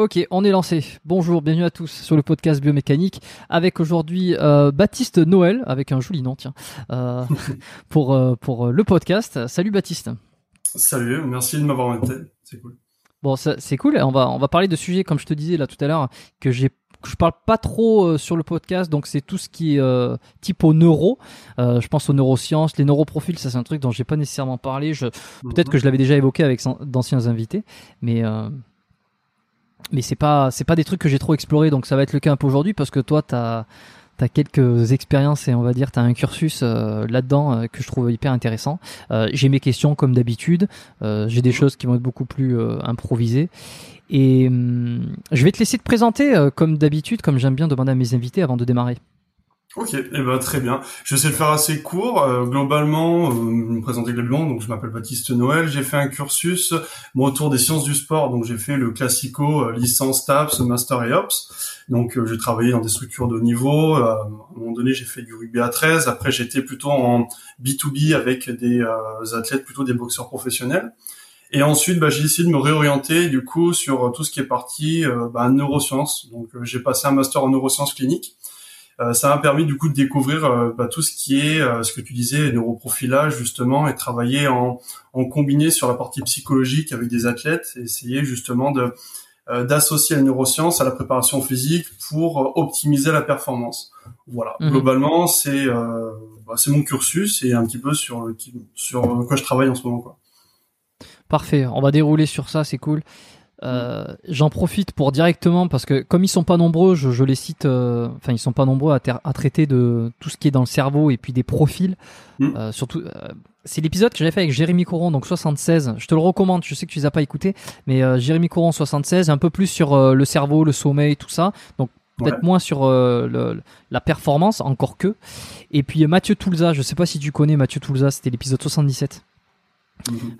Ok, on est lancé. Bonjour, bienvenue à tous sur le podcast biomécanique avec aujourd'hui euh, Baptiste Noël avec un joli nom, tiens, euh, pour euh, pour le podcast. Salut Baptiste. Salut, merci de m'avoir invité, c'est cool. Bon, c'est cool. On va on va parler de sujets comme je te disais là tout à l'heure que j'ai je parle pas trop euh, sur le podcast, donc c'est tout ce qui est euh, type au neuro. Euh, je pense aux neurosciences, les neuroprofils, ça c'est un truc dont j'ai pas nécessairement parlé. Je, peut-être que je l'avais déjà évoqué avec d'anciens invités, mais mais c'est pas c'est pas des trucs que j'ai trop exploré, donc ça va être le cas un peu aujourd'hui parce que toi t'as T'as quelques expériences et on va dire t'as un cursus euh, là-dedans euh, que je trouve hyper intéressant. Euh, j'ai mes questions comme d'habitude. J'ai des choses qui vont être beaucoup plus improvisées. Et hum, je vais te laisser te présenter comme d'habitude, comme j'aime bien demander à mes invités avant de démarrer. Ok, eh ben très bien. Je vais essayer de faire assez court. Euh, globalement, euh, me présenter globalement. Donc, je m'appelle Baptiste Noël. J'ai fait un cursus bon, autour des sciences du sport. Donc, j'ai fait le classico euh, licence TAPS, master et ops. Donc, euh, j'ai travaillé dans des structures de niveau. Euh, à un moment donné, j'ai fait du rugby à 13. Après, j'étais plutôt en B2B avec des euh, athlètes, plutôt des boxeurs professionnels. Et ensuite, bah, j'ai décidé de me réorienter du coup sur tout ce qui est parti bah, neurosciences. Donc, j'ai passé un master en neurosciences cliniques. Euh, ça m'a permis du coup de découvrir euh, bah, tout ce qui est euh, ce que tu disais neuroprofilage justement et travailler en, en combiné sur la partie psychologique avec des athlètes et essayer justement de d'associer la neuroscience à la préparation physique pour optimiser la performance. Voilà, Mhm. globalement, c'est euh, bah, c'est mon cursus et un petit peu sur sur quoi je travaille en ce moment. Quoi. Parfait, on va dérouler sur ça, c'est cool. Euh, J'en profite pour directement parce que comme ils sont pas nombreux, je, je les cite. euh, Enfin, ils sont pas nombreux à, ter- à traiter de tout ce qui est dans le cerveau et puis des profils. Mm. Euh, surtout, euh, c'est l'épisode que j'avais fait avec Jérémy Coron, donc 76. Je te le recommande. Je sais que tu les as pas écoutés, mais euh, Jérémy Coron 76, un peu plus sur euh, le cerveau, le sommeil, tout ça. Donc peut-être Ouais. moins sur euh, le- la performance, encore que. Et puis Mathieu Toulza, je sais pas si tu connais Mathieu Toulza, c'était l'épisode 77.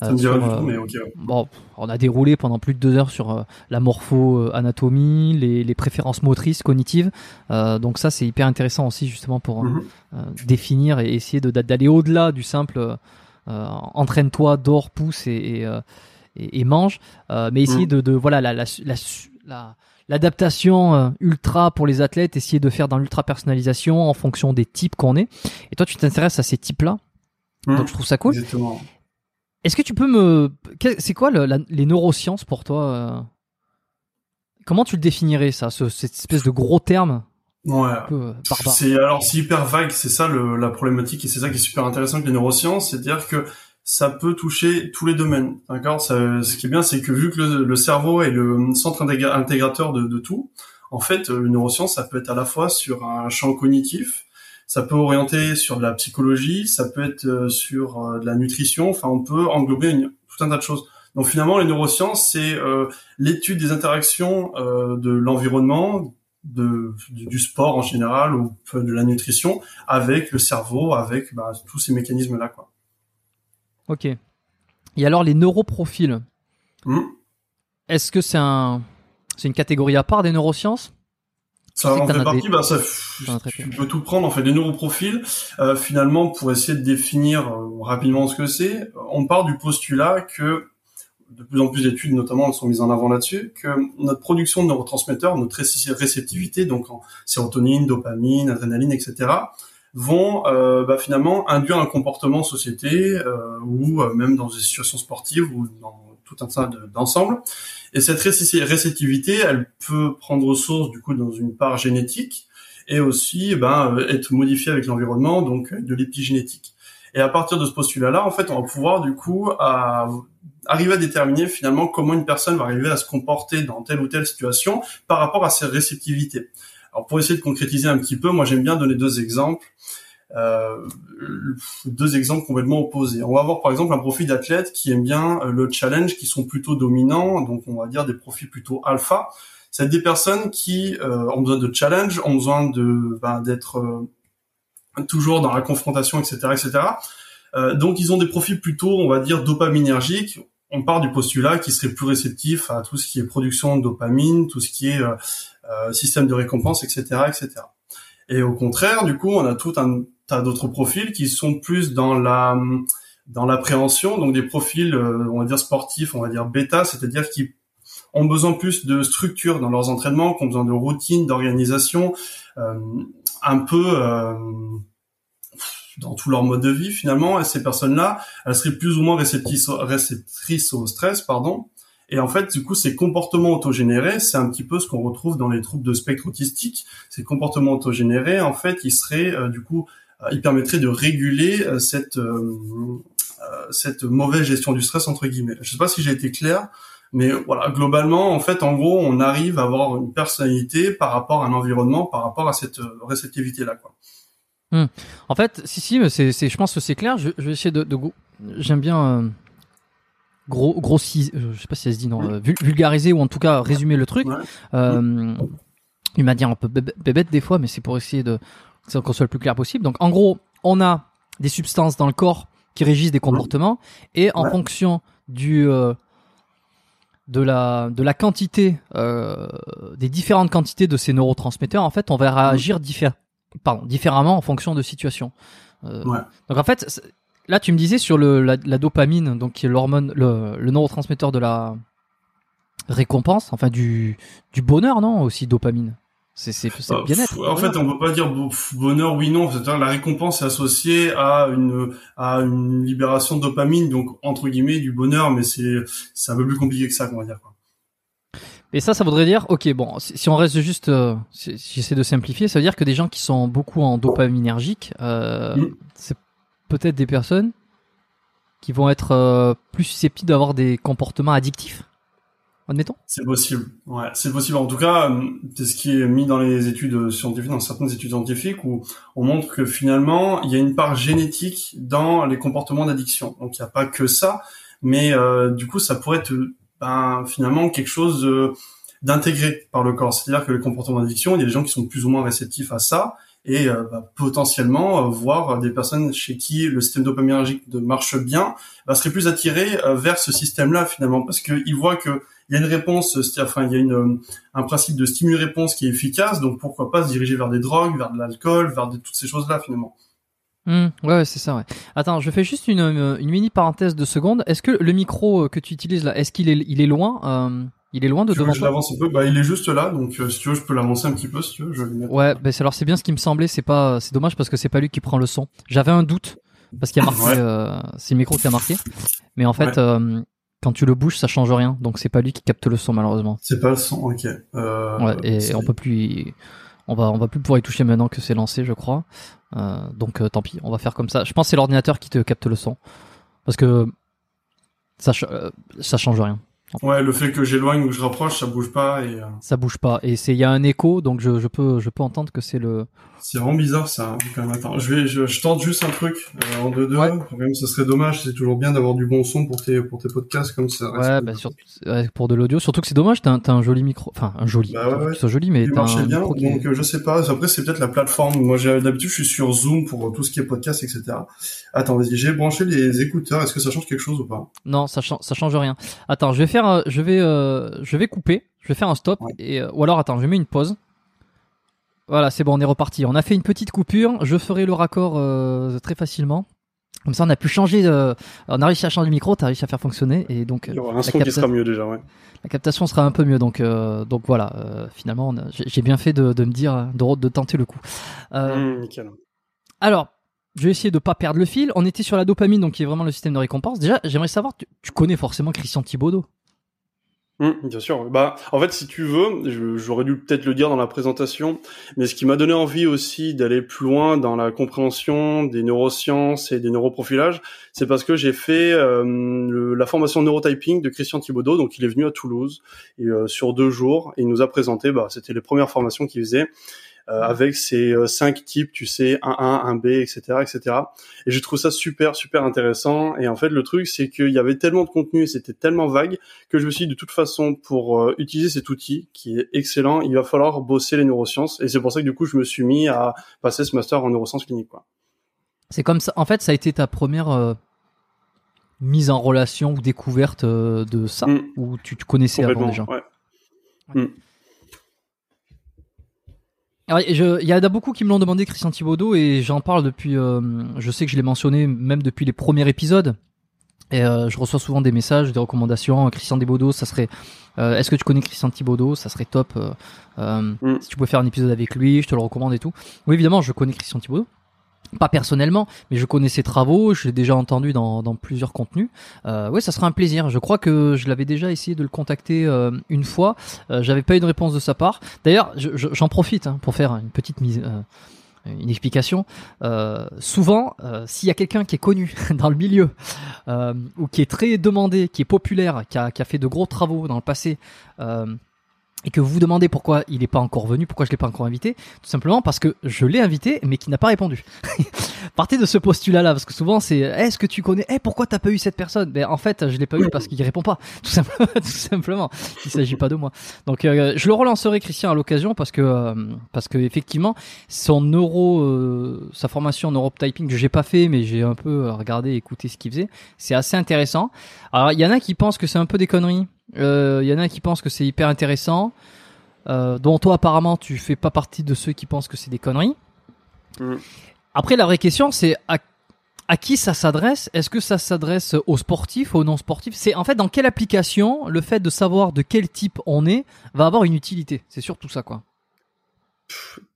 Euh, sur, euh, mais. Bon, on a déroulé pendant plus de deux heures sur euh, la morpho-anatomie, les, les préférences motrices, cognitives. Euh, donc ça, c'est hyper intéressant aussi justement pour euh, Mhm. définir et essayer de- d'aller au-delà du simple entraîne-toi, dors, pousse et, et, et- et mange, mais essayer Mhm. de, de voilà la la la- la- l'adaptation ultra pour les athlètes, essayer de faire dans l'ultra personnalisation en fonction des types qu'on est. Et toi, tu t'intéresses à ces types-là, Mhm. donc je trouve ça cool. Exactement. Est-ce que tu peux me. C'est quoi le- la- les neurosciences pour toi euh? Comment tu le définirais, ça, ce- cette espèce de gros terme? Ouais. euh, C'est alors c'est hyper vague, c'est ça le, la problématique et c'est ça qui est super intéressant avec les neurosciences, c'est-à-dire que ça peut toucher tous les domaines. D'accord? Ce qui est bien, c'est que vu que le, le cerveau est le centre intégra- intégrateur de, de tout, en fait, euh, le neuroscience, ça peut être à la fois sur un champ cognitif, ça peut orienter sur de la psychologie, ça peut être euh, sur euh, de la nutrition. Enfin, on peut englober une- tout un tas de choses. Donc finalement, les neurosciences, c'est euh, l'étude des interactions euh, de l'environnement, de, du, sport en général ou de la nutrition avec le cerveau, avec bah, tous ces mécanismes-là. Quoi. Ok. Et alors, les neuroprofils, Hmm. est-ce que c'est un. C'est une catégorie à part des neurosciences? Ça en fait partie, des- bah, ça, tu peux tout prendre, en fait, des neuroprofils, euh, finalement, pour essayer de définir euh, rapidement ce que c'est, on part du postulat que de plus en plus d'études, notamment, sont mises en avant là-dessus, que notre production de neurotransmetteurs, notre réceptivité, donc en sérotonine, dopamine, adrénaline, etc., vont euh, bah, finalement induire un comportement en société euh, ou euh, même dans des situations sportives ou dans tout un tas de- d'ensemble. Et cette réceptivité, elle peut prendre source du coup dans une part génétique et aussi ben, euh, être modifiée avec l'environnement, donc euh, de l'épigénétique. Et à partir de ce postulat-là, en fait, on va pouvoir du coup arriver à déterminer finalement comment une personne va arriver à se comporter dans telle ou telle situation par rapport à ses réceptivités. Alors pour essayer de concrétiser un petit peu, moi j'aime bien donner deux exemples. Euh, deux exemples complètement opposés. On va avoir par exemple un profil d'athlète qui aime bien euh, le challenge, qui sont plutôt dominants, donc on va dire des profils plutôt alpha. C'est des personnes qui euh, ont besoin de challenge, ont besoin de ben, d'être euh, toujours dans la confrontation, etc., etc. Euh, donc ils ont des profils plutôt, on va dire, dopaminergiques. On part du postulat qui serait plus réceptif à tout ce qui est production de dopamine, tout ce qui est euh, système de récompense, etc., etc. Et au contraire, du coup, on a tout un tas d'autres profils qui sont plus dans la dans l'appréhension, donc des profils, euh, on va dire sportifs, on va dire bêta, c'est-à-dire qui ont besoin plus de structure dans leurs entraînements, qui ont besoin de routine, d'organisation, euh, un peu euh, dans tout leur mode de vie finalement. Et ces personnes-là, elles seraient plus ou moins réceptrices, au- stress, pardon. Et en fait, du coup, ces comportements autogénérés, c'est un petit peu ce qu'on retrouve dans les troubles de spectre autistique. Ces comportements autogénérés, en fait, ils seraient, du coup, euh, ils permettraient de réguler euh, cette euh, cette mauvaise gestion du stress entre guillemets. Je sais pas si j'ai été clair, mais voilà, globalement, en fait, en gros, on arrive à avoir une personnalité par rapport à un environnement, par rapport à cette euh, réceptivité là, quoi. En fait, si, si, c'est, c'est, je pense que c'est clair. Je, je vais essayer de. J'aime bien. euh, Gros, grossi, je sais pas si ça se dit, non, vul- vulgariser ou en tout cas résumer le truc. Ouais. Euh, une manière un peu bébête des fois, mais c'est pour essayer de qu'on soit le plus clair possible. Donc, en gros, on a des substances dans le corps qui régissent des comportements et en Ouais. fonction du euh, de la de la quantité euh, des différentes quantités de ces neurotransmetteurs, en fait, on va réagir diffé- pardon, différemment en fonction de situation. Euh, Ouais. Donc en fait, là tu me disais sur le la, la dopamine, donc qui est l'hormone, le, le neurotransmetteur de la récompense, enfin du du bonheur, non aussi dopamine. C'est c'est c'est le Euh, bien-être. pff, En fait, on peut pas dire bonheur, oui, non. C'est-à-dire la récompense est associée à une à une libération de dopamine, donc entre guillemets du bonheur, mais c'est c'est un peu plus compliqué que ça, on va dire. Quoi. Et ça, ça voudrait dire, ok, bon, si, si on reste juste, euh, si, si j'essaie de simplifier, ça veut dire que des gens qui sont beaucoup en dopaminergique, euh, Mm. c'est peut-être des personnes qui vont être euh, plus susceptibles d'avoir des comportements addictifs, admettons. C'est possible. C'est possible. En tout cas, euh, c'est ce qui est mis dans les études scientifiques, dans certaines études scientifiques, où on montre que finalement, il y a une part génétique dans les comportements d'addiction. Donc, il n'y a pas que ça, mais euh, du coup, ça pourrait être ben, finalement quelque chose euh, d'intégré par le corps. C'est-à-dire que les comportements d'addiction, il y a des gens qui sont plus ou moins réceptifs à ça, et euh, bah, potentiellement euh, voir des personnes chez qui le système dopaminergique marche bien, bah, seraient plus attirés euh, vers ce système-là finalement, parce qu'ils voient que il y a une réponse, enfin, il y a une, euh, un principe de stimule-réponse qui est efficace, donc pourquoi pas se diriger vers des drogues, vers de l'alcool, vers toutes ces choses-là finalement. Hmm, ouais, c'est ça, ouais. Attends, je fais juste une, euh, une mini parenthèse de seconde. Est-ce que le micro euh, que tu utilises là, est-ce qu'il est, il est loin euh, Il est loin de Tu veux devant que je l'avance un peu? Bah, il est juste là, donc euh, si tu veux, je peux l'avancer un petit peu, si tu veux. Je vais. Ouais, c'est- alors c'est bien ce qui me semblait. C'est pas, c'est dommage parce que c'est pas lui qui prend le son. J'avais un doute parce qu'il y a marqué, Ouais. euh, c'est le micro qui a marqué. Mais en fait, Ouais. Quand tu le bouges, ça change rien. Donc c'est pas lui qui capte le son malheureusement. C'est pas le son, ok. Euh, Ouais, et on peut plus, on va, on va plus pouvoir y toucher maintenant que c'est lancé, je crois. Euh, donc euh, tant pis, on va faire comme ça. Je pense que c'est l'ordinateur qui te capte le son parce que ça, ch- ça change rien. Ouais, le fait que j'éloigne ou que je rapproche, ça bouge pas et Ça bouge pas et c'est, il y a un écho, donc je, je peux, je peux entendre que c'est le. C'est vraiment bizarre ça. Quand même, attends, je vais, je, je tente juste un truc euh, en deux deux. Ouais. Quand même, ça serait dommage. C'est toujours bien d'avoir du bon son pour tes pour tes podcasts comme ça. Ouais, bah, sur- pour de l'audio, surtout que c'est dommage, t'as un, joli micro, enfin un joli, Bah ouais, ouais. ce joli, mais Il marchait bien, qui donc euh, je sais pas. Après, c'est peut-être la plateforme. Moi, j'ai d'habitude, je suis sur Zoom pour euh, tout ce qui est podcast, etc. Attends, vas-y, j'ai branché les écouteurs. Est-ce que ça change quelque chose ou pas? Non, ça, chan- ça change rien. Attends, je vais faire, euh, je vais, euh, je vais couper, je vais faire un stop, et euh, ou alors attends, je mets une pause. Voilà, c'est bon, on est reparti. On a fait une petite coupure. Je ferai le raccord euh, très facilement. Comme ça, on a pu changer. De... On a réussi à changer le micro, t'as réussi à faire fonctionner, et donc Il y aura un son la, qui sera mieux déjà, ouais. la captation sera un peu mieux. Donc, euh, donc voilà. euh, finalement, a- j'ai bien fait de, de me dire, de, de tenter le coup. Euh, nickel. Alors, je vais essayer de pas perdre le fil. On était sur la dopamine, donc qui est vraiment le système de récompense. Déjà, j'aimerais savoir, tu, tu connais forcément Christian Thibaudot? Hum, bien sûr. Bah, en fait, si tu veux, j'aurais dû peut-être le dire dans la présentation, mais ce qui m'a donné envie aussi d'aller plus loin dans la compréhension des neurosciences et des neuroprofilages, c'est parce que j'ai fait euh, la formation neurotyping de Christian Thibaudot. Donc, il est venu à Toulouse et, euh, sur deux jours et il nous a présenté. Bah, c'était les premières formations qu'il faisait. Euh, avec ces euh, cinq types, tu sais, 1A, 1B, etc., etc. Et je trouve ça super, super intéressant. Et en fait, le truc, c'est qu'il y avait tellement de contenu et c'était tellement vague que je me suis dit, de toute façon, pour euh, utiliser cet outil qui est excellent, il va falloir bosser les neurosciences. Et c'est pour ça que du coup, je me suis mis à passer ce master en neurosciences cliniques. Quoi. C'est comme ça. En fait, ça a été ta première euh, mise en relation ou découverte euh, de ça, Mm. ou tu, tu connaissais avant déjà? Ouais. Et je- Il y en a beaucoup qui me l'ont demandé, Christian Thibaudot, et j'en parle depuis. euh, je sais que je l'ai mentionné même depuis les premiers épisodes. Et euh, je reçois souvent des messages, des recommandations. Christian Thibaudot, ça serait. euh, Est-ce que tu connais Christian Thibaudot? Ça serait top. Mm. Si tu pouvais faire un épisode avec lui, je te le recommande et tout. Oui, évidemment, je connais Christian Thibaudot. Pas personnellement, mais je connais ses travaux, je l'ai déjà entendu dans, dans plusieurs contenus. Euh, oui, ça sera un plaisir. Je crois que je l'avais déjà essayé de le contacter euh, une fois. Euh, J'avais pas eu de réponse de sa part. D'ailleurs, je- je- j'en profite hein, pour faire une petite mise, euh, une explication. Euh, souvent, euh, s'il y a quelqu'un qui est connu dans le milieu ou qui est très demandé, qui est populaire, qui a, qui a fait de gros travaux dans le passé. Et que vous vous demandez pourquoi il n'est pas encore venu, pourquoi je l'ai pas encore invité, tout simplement parce que je l'ai invité mais qui n'a pas répondu. Partez de ce postulat-là parce que souvent c'est est-ce que tu connais, eh pourquoi t'as pas eu cette personne? Ben en fait je l'ai pas eu parce qu'il répond pas, tout simplement. tout simplement. Il s'agit pas de moi. Donc euh, je le relancerai Christian à l'occasion parce que euh, parce que effectivement son neuro, euh, sa formation en neurotyping que j'ai pas fait mais j'ai un peu regardé, écouté ce qu'il faisait, c'est assez intéressant. Alors il y en a qui pensent que c'est un peu des conneries. Euh, Il y en a qui pensent que c'est hyper intéressant. Euh, dont toi apparemment tu fais pas partie de ceux qui pensent que c'est des conneries. Mm. Après la vraie question c'est à, à qui ça s'adresse? Est-ce que ça s'adresse aux sportifs, aux non sportifs C'est en fait dans quelle application le fait de savoir de quel type on est va avoir une utilité? C'est surtout ça quoi.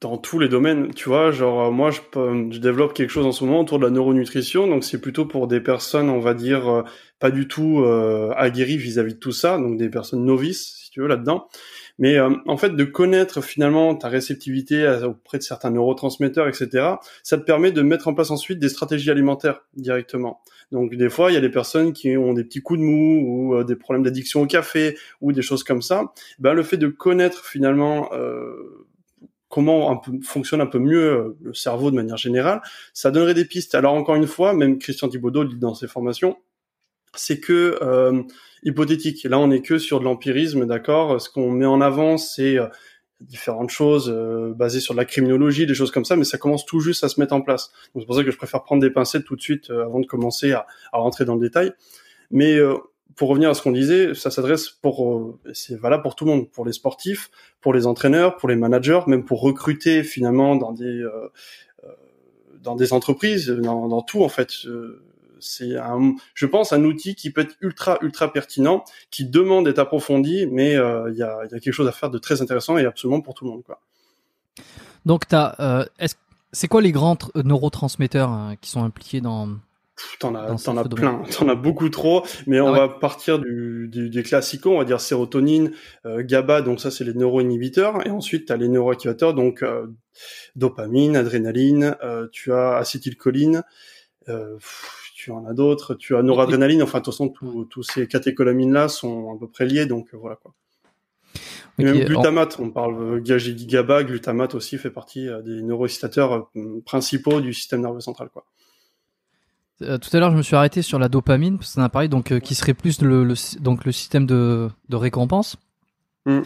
Dans tous les domaines, tu vois, genre moi je, je, développe quelque chose en ce moment autour de la neuronutrition, donc c'est plutôt pour des personnes, on va dire, euh, pas du tout euh, aguerries vis-à-vis de tout ça, donc des personnes novices, si tu veux, là-dedans. Mais euh, en fait, de connaître finalement ta réceptivité auprès de certains neurotransmetteurs, etc., ça te permet de mettre en place ensuite des stratégies alimentaires directement. Donc des fois, il y a des personnes qui ont des petits coups de mou ou des problèmes d'addiction au café ou des choses comme ça. Ben, le fait de connaître finalement euh, comment un peu, fonctionne un peu mieux euh, le cerveau de manière générale, ça donnerait des pistes. Alors encore une fois, même Christian Thibaudot dit dans ses formations, c'est que euh, hypothétique. Là, on n'est que sur de l'empirisme, d'accord? Ce qu'on met en avant, c'est euh, différentes choses basées sur de la criminologie, des choses comme ça, mais ça commence tout juste à se mettre en place. Donc c'est pour ça que je préfère prendre des pincettes tout de suite avant de commencer à, à, rentrer dans le détail. Mais pour revenir à ce qu'on disait, ça s'adresse pour, euh, c'est valable pour tout le monde, pour les sportifs, pour les entraîneurs, pour les managers, même pour recruter finalement dans des euh, euh dans des entreprises, dans, tout en fait. C'est un, je pense, un outil qui peut être ultra ultra pertinent, qui demande d'être approfondi, mais il y, a, y, a, quelque chose à faire de très intéressant et absolument pour tout le monde quoi. Donc t'as, c'est quoi les grands neurotransmetteurs hein, qui sont impliqués dans T'en as, t'en as plein, t'en as beaucoup trop, mais on ah va partir du, du, des classicaux, on va dire sérotonine, euh, GABA, donc ça c'est les neuroinhibiteurs, et ensuite t'as les neuroactivateurs, donc euh, dopamine, adrénaline, euh, tu as acétylcholine, tu en as d'autres, tu as noradrénaline, enfin de toute façon tous ces catécholamines-là sont à peu près liés, donc voilà quoi. Et même glutamate, on parle GABA, glutamate aussi fait partie des neuroexcitateurs principaux du système nerveux central quoi. Euh, tout à l'heure, je me suis arrêté sur la dopamine, parce que c'est un appareil donc, euh, qui serait plus le, donc, le système de, de récompense. Mm.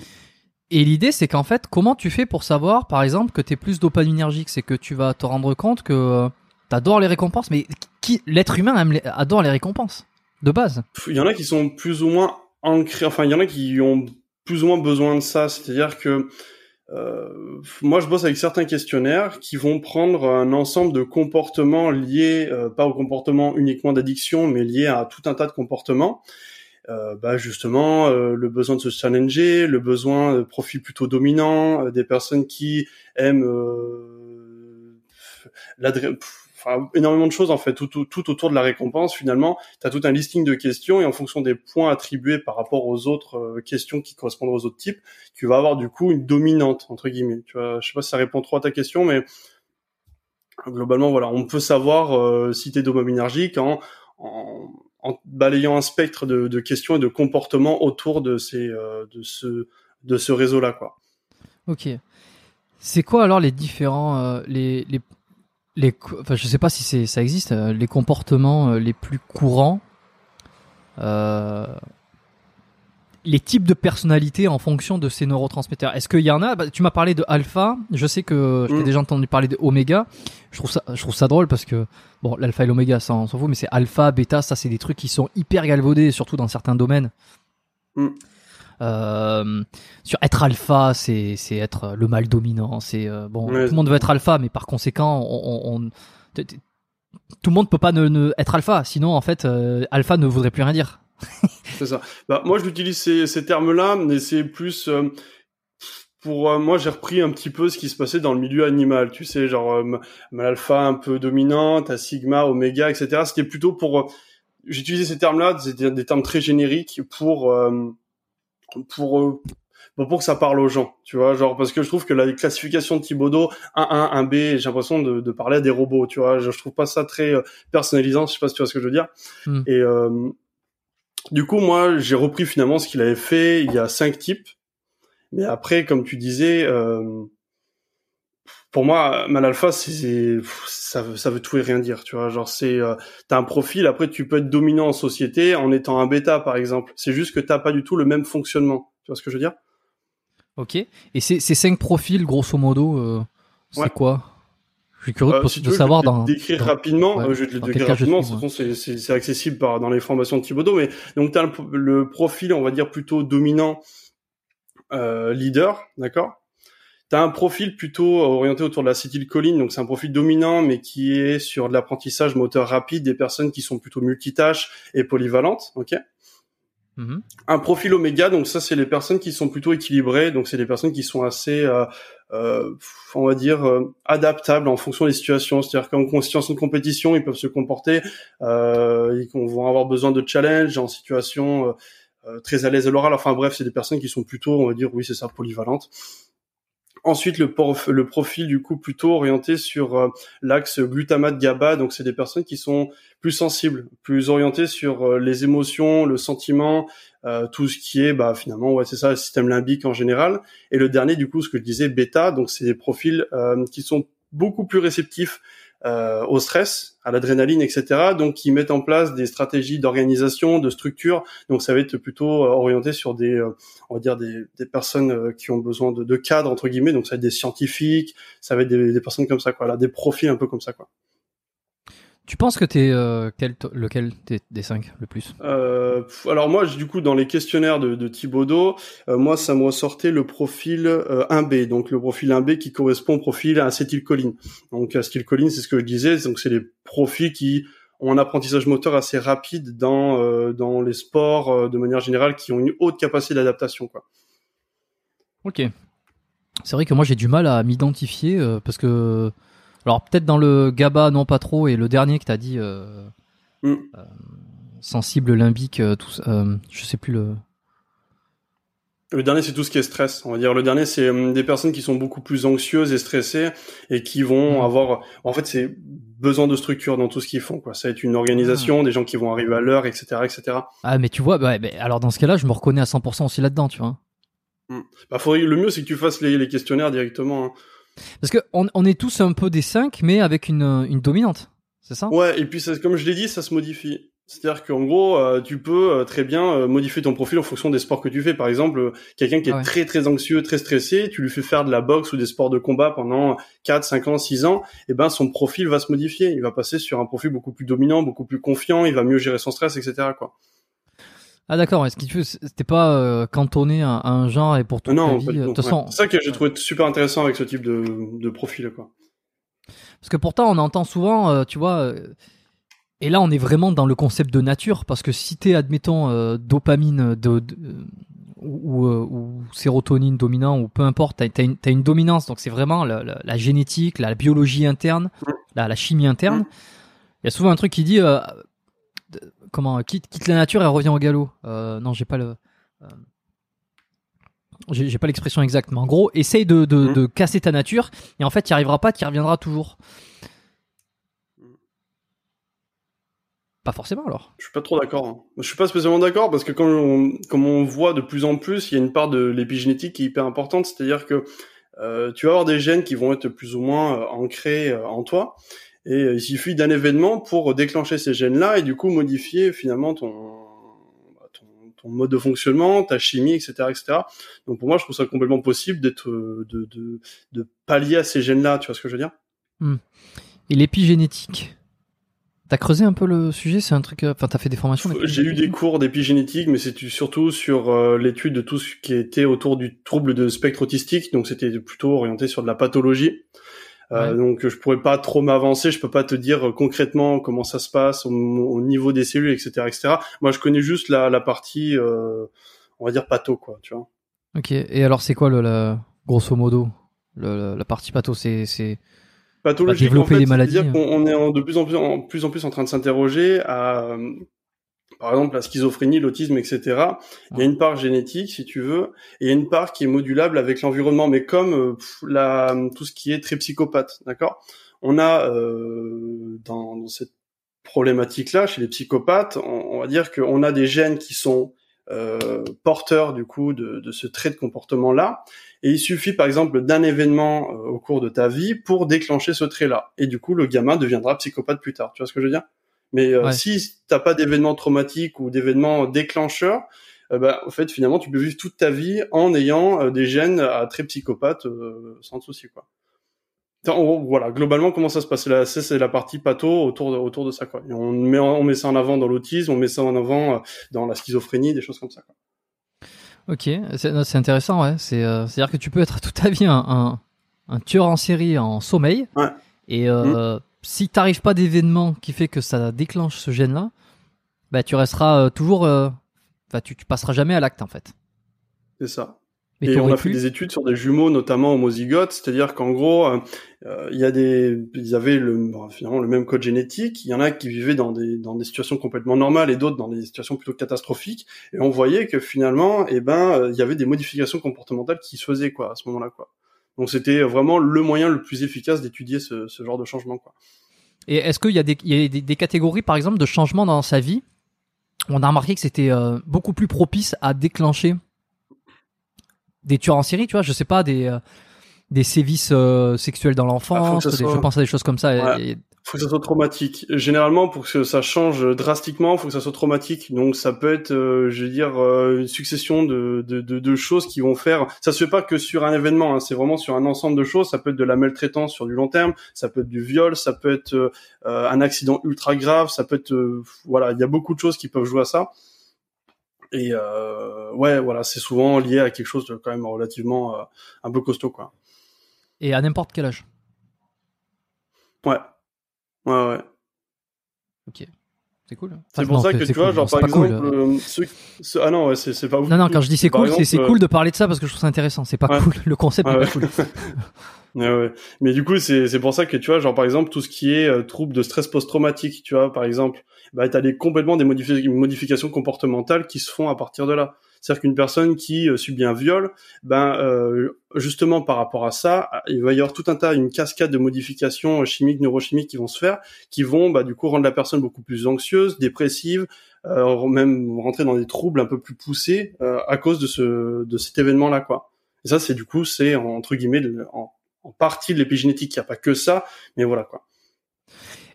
Et l'idée, c'est qu'en fait, comment tu fais pour savoir, par exemple, que tu es plus dopaminergique? C'est que tu vas te rendre compte que euh, tu adores les récompenses, mais qui l'être humain aime adore les récompenses, de base. Il y en a qui sont plus ou moins ancrés, enfin, il y en a qui ont plus ou moins besoin de ça. C'est-à-dire que euh, moi, je bosse avec certains questionnaires qui vont prendre un ensemble de comportements liés, euh, pas au comportement uniquement d'addiction, mais liés à tout un tas de comportements. Euh, bah justement, euh, le besoin de se challenger, le besoin de profil plutôt dominant, des personnes qui aiment l'adresse enfin énormément de choses en fait, tout, tout, tout autour de la récompense. Finalement, tu as tout un listing de questions et en fonction des points attribués par rapport aux autres euh, questions qui correspondent aux autres types, tu vas avoir du coup une dominante entre guillemets. Tu vois, je sais pas si ça répond trop à ta question, mais globalement voilà, on peut savoir euh, si tu es en, en, balayant un spectre de, questions et de comportements autour de ces euh, de ce de ce réseau là. Ok. C'est quoi alors les différents euh, les, les, enfin, je sais pas si c'est, ça existe, euh, les comportements euh, les plus courants, euh, les types de personnalités en fonction de ces neurotransmetteurs. Est-ce qu'il y en a? Bah, Tu m'as parlé de alpha. Je sais que j'ai mm. déjà entendu parler de oméga. Je trouve ça, je trouve ça drôle parce que bon, l'alpha et l'oméga, ça on s'en fout, mais c'est alpha, bêta, ça c'est des trucs qui sont hyper galvaudés, surtout dans certains domaines. Mm. Euh, sur être alpha, c'est c'est être le mal dominant. C'est euh, bon, tout le monde veut être alpha, mais par conséquent, on, on tout le monde peut pas ne, ne, être alpha. Sinon, en fait, euh, alpha ne voudrait plus rien dire. c'est ça. Bah, moi, j'utilise ces, ces termes-là, mais c'est plus pour moi, j'ai repris un petit peu ce qui se passait dans le milieu animal. Tu sais, genre mal alpha un peu dominante, à sigma, oméga, etc. C'était plutôt pour j'utilisais ces termes-là, c'était des termes très génériques pour pour euh, pour que ça parle aux gens, tu vois, genre parce que je trouve que la classification de Thibaudot 1 1 1B, j'ai l'impression de, de, parler à des robots, tu vois, je, trouve pas ça très euh, personnalisant, je sais pas si tu vois ce que je veux dire. Hmm. Et euh, du coup, moi, j'ai repris finalement ce qu'il avait fait. Il y a cinq types, mais après, comme tu disais, euh, pour moi, mal alpha, c'est ça, ça veut tout et rien dire, tu vois. Genre, c'est euh, t'as un profil. Après, tu peux être dominant en société en étant un bêta, par exemple. C'est juste que t'as pas du tout le même fonctionnement. Tu vois ce que je veux dire? Ok. Et ces, ces cinq profils, grosso modo, euh, c'est quoi? Je suis curieux euh, de, savoir. dans, décrire rapidement. je vais te le décrire rapidement. C'est accessible par dans les formations de Thibaudot, mais donc t'as le, le profil, on va dire plutôt dominant, leader, d'accord? Tu as un profil plutôt orienté autour de l'acétylcholine, donc c'est un profil dominant, mais qui est sur de l'apprentissage moteur rapide des personnes qui sont plutôt multitâches et polyvalentes, ok? Mhm. Un profil oméga, donc ça c'est les personnes qui sont plutôt équilibrées, donc c'est des personnes qui sont assez, euh, euh, on va dire, euh, adaptables en fonction des situations. C'est-à-dire qu'en situation de compétition, ils peuvent se comporter, euh, ils vont avoir besoin de challenge en situation euh, très à l'aise à l'oral. Enfin bref, c'est des personnes qui sont plutôt, on va dire, oui c'est ça, polyvalentes. Ensuite, le, le, profil du coup plutôt orienté sur euh, l'axe glutamate GABA, donc c'est des personnes qui sont plus sensibles, plus orientées sur euh, les émotions, le sentiment, euh, tout ce qui est bah finalement ouais c'est ça le système limbique en général. Et le dernier du coup ce que je disais bêta, donc c'est des profils qui sont beaucoup plus réceptifs euh, au stress, à l'adrénaline, etc. Donc, qui mettent en place des stratégies d'organisation, de structure. Donc, ça va être plutôt euh, orienté sur des, euh, on va dire des, des personnes qui ont besoin de, de cadres entre guillemets. Donc, ça va être des scientifiques, ça va être des, des personnes comme ça, quoi. Là, des profils un peu comme ça, quoi. Tu penses que t'es euh, quel, lequel des cinq le plus? Euh, Alors moi, du coup, dans les questionnaires de, de Thibaudot, euh, moi, ça me ressortait le profil 1B, donc le profil 1B qui correspond au profil acétylcholine. Donc acétylcholine, c'est ce que je disais, donc c'est les profils qui ont un apprentissage moteur assez rapide dans dans les sports de manière générale, qui ont une haute capacité d'adaptation, quoi. Ok. C'est vrai que moi j'ai du mal à m'identifier parce que alors peut-être dans le GABA, non pas trop, et le dernier que tu as dit, euh, mm. euh, sensible, limbique, euh, tout je sais plus le... Le dernier, c'est tout ce qui est stress. On va dire le dernier, c'est des personnes qui sont beaucoup plus anxieuses et stressées et qui vont mm. avoir, en fait, c'est besoin de structure dans tout ce qu'ils font. Quoi. Ça va être une organisation, ah. des gens qui vont arriver à l'heure, etc., etc. Ah, mais tu vois, bah, alors dans ce cas-là, je me reconnais à 100% aussi là-dedans, tu vois. Mm. Bah, le mieux, c'est que tu fasses les, les questionnaires directement. Hein. Parce que on, est tous un peu des 5, mais avec une, une dominante. C'est ça? Ouais, et puis comme je l'ai dit, ça se modifie. C'est-à-dire qu'en gros, euh, tu peux euh, très bien euh, modifier ton profil en fonction des sports que tu fais. Par exemple, quelqu'un qui est très très anxieux, très stressé, tu lui fais faire de la boxe ou des sports de combat pendant 4, 5 ans, 6 ans, et eh ben son profil va se modifier. Il va passer sur un profil beaucoup plus dominant, beaucoup plus confiant, il va mieux gérer son stress, etc. Quoi. Ah d'accord, est-ce que tu c'était pas euh, cantonné à, un genre et pour toute non, vie euh, C'est ça que j'ai trouvé super intéressant avec ce type de, de profil quoi. Parce que pourtant on entend souvent, euh, tu vois, et là on est vraiment dans le concept de nature parce que si t'es admettons dopamine de, ou, ou, sérotonine dominant ou peu importe, t'as as une, une, dominance donc c'est vraiment la, la, génétique, la, biologie interne, mm. la, la chimie interne. Mm. Il y a souvent un truc qui dit comment quitte, quitte la nature et revient au galop. Euh, non, j'ai pas le. Euh, j'ai pas l'expression exacte, mais en gros, essaye de, de, mmh. de, casser ta nature et en fait, tu n'y arriveras pas, tu y reviendras toujours. Pas forcément alors. Je suis pas trop d'accord. Hein. Je suis pas spécialement d'accord parce que comme on, comme on voit de plus en plus, il y a une part de l'épigénétique qui est hyper importante, c'est-à-dire que euh, tu vas avoir des gènes qui vont être plus ou moins ancrés en toi et euh, il suffit d'un événement pour déclencher ces gènes-là et du coup modifier finalement ton, bah, ton, ton, mode de fonctionnement, ta chimie, etc., etc. Donc pour moi, je trouve ça complètement possible d'être de, de, de, pallier à ces gènes-là. Tu vois ce que je veux dire? Hmm. Et l'épigénétique? T'as creusé un peu le sujet? C'est un truc. Euh, enfin, t'as fait des formations J'ai eu des cours d'épigénétique, mais c'était surtout sur euh, l'étude de tout ce qui était autour du trouble de spectre autistique. Donc, c'était plutôt orienté sur de la pathologie. Euh, donc je pourrais pas trop m'avancer, je peux pas te dire euh, concrètement comment ça se passe au, niveau des cellules, etc., etc. Moi, je connais juste la, la partie, euh, on va dire patho, quoi, tu vois. Ok. Et alors, c'est quoi le, la, grosso modo, le, la partie patho, c'est c'est. Développer en fait, des maladies. Dire qu'on est de plus en plus, en plus en plus en train de s'interroger à par exemple la schizophrénie, l'autisme, etc. Il y a une part génétique, si tu veux, et il y a une part qui est modulable avec l'environnement, mais comme euh, la, tout ce qui est très psychopathe, d'accord? On a euh, dans, dans, cette problématique-là, chez les psychopathes, on, va dire qu'on a des gènes qui sont euh, porteurs du coup de, de, ce trait de comportement-là, et il suffit par exemple d'un événement euh, au cours de ta vie pour déclencher ce trait-là, et du coup le gamin deviendra psychopathe plus tard. Tu vois ce que je veux dire? Mais euh, si t'as pas d'événement traumatique ou d'événement déclencheur, euh, bah, en fait, finalement, tu peux vivre toute ta vie en ayant euh, des gènes à très psychopathe sans souci, quoi. voilà, globalement, comment ça se passe? Là, c'est la partie patho autour de, autour de ça, quoi. on met, on met ça en avant dans l'autisme, on met ça en avant dans la schizophrénie, des choses comme ça, quoi. Ok, c'est intéressant, ouais. C'est à dire que tu peux être toute ta vie un, un, un tueur en série en sommeil. Ouais. Et euh, mmh si t'arrives pas d'événement qui fait que ça déclenche ce gène-là, bah tu resteras euh, toujours enfin, tu, tu passeras jamais à l'acte en fait. C'est ça. Mais et on a fait des études sur des jumeaux, notamment homozygotes, c'est-à-dire qu'en gros, euh, euh, il y a des, ils avaient le, finalement le même code génétique. Il y en a qui vivaient dans des dans des situations complètement normales et d'autres dans des situations plutôt catastrophiques. Et on voyait que finalement, eh ben, il y avait des modifications comportementales qui se faisaient quoi à ce moment-là quoi. Donc c'était vraiment le moyen le plus efficace d'étudier ce, ce genre de changement quoi. Et est-ce qu'il y a, des, il y a des, des catégories, par exemple, de changements dans sa vie? On a remarqué que c'était euh, beaucoup plus propice à déclencher des tueurs en série, tu vois, je sais pas, des, euh, des sévices euh, sexuels dans Ah, l'enfance, je pense à des choses comme ça. et- Ouais. et- faut que ça soit traumatique. Généralement, pour que ça change drastiquement, faut que ça soit traumatique. Donc, ça peut être, euh, je veux dire, euh, une succession de, de, de, de choses qui vont faire. Ça se fait pas que sur un événement. Hein, c'est vraiment sur un ensemble de choses. Ça peut être de la maltraitance sur du long terme. Ça peut être du viol. Ça peut être euh, un accident ultra grave. Ça peut être, euh, voilà, il y a beaucoup de choses qui peuvent jouer à ça. Et euh, ouais, voilà, c'est souvent lié à quelque chose de quand même relativement euh, un peu costaud, quoi. et à n'importe quel âge? Ouais, ouais, ouais. C'est cool. Enfin, C'est pour non, ça que tu vois, cool. genre par pas cool. exemple, euh, ceux, ceux- ah non, ouais, c'est c'est pas ouf. Non, non, quand je dis c'est Par cool, c'est c'est exemple, cool de parler de ça parce que je trouve ça intéressant. C'est pas Ouais. cool, le concept ouais. pas cool. Ouais, ouais. Mais du coup, c'est c'est pour ça que tu vois, genre par exemple, tout ce qui est euh, trouble de stress post-traumatique, tu vois, par exemple, bah t'as des complètement des modifi- modifications comportementales qui se font à partir de là. C'est-à-dire qu'une personne qui euh, subit un viol, ben euh, justement par rapport à ça, il va y avoir tout un tas, une cascade de modifications chimiques, neurochimiques qui vont se faire, qui vont bah du coup rendre la personne beaucoup plus anxieuse, dépressive, euh, même rentrer dans des troubles un peu plus poussés à cause de ce de cet événement-là, quoi. Et ça, c'est du coup, c'est entre guillemets en, en partie de l'épigénétique. Il n'y a pas que ça, mais voilà quoi.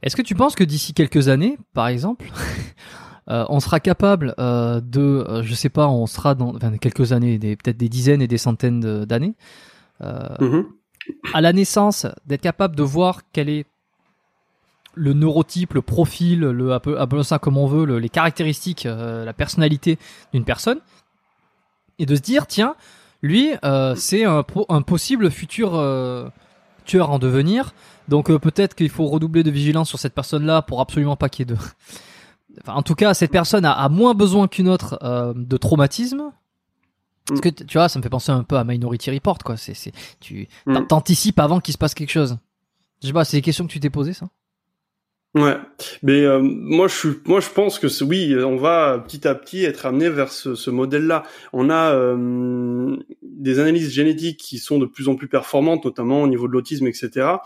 Est-ce que tu penses que d'ici quelques années, par exemple, euh, on sera capable euh, de, euh, je sais pas, on sera dans enfin, quelques années, peut-être des dizaines et des centaines d'années, euh, Mhm. à la naissance, d'être capable de voir quel est le neurotype, le profil, le appelons ça comme on veut, le- les caractéristiques, la personnalité d'une personne, et de se dire tiens, lui, c'est un, po- un possible futur tueur en devenir. Donc euh, peut-être qu'il faut redoubler de vigilance sur cette personne-là pour absolument pas qu'il y ait de. Enfin, en tout cas, cette personne a, a moins besoin qu'une autre euh, de traumatisme. Parce que t- tu vois, ça me fait penser un peu à Minority Report, quoi. C'est, c'est, tu Mm. t'anticipes avant qu'il se passe quelque chose. Je sais pas, c'est des questions que tu t'es posées, ça? Ouais, mais euh, moi je suis, moi je pense que oui, on va petit à petit être amené vers ce, ce modèle-là. On a euh, des analyses génétiques qui sont de plus en plus performantes, notamment au niveau de l'autisme, etc.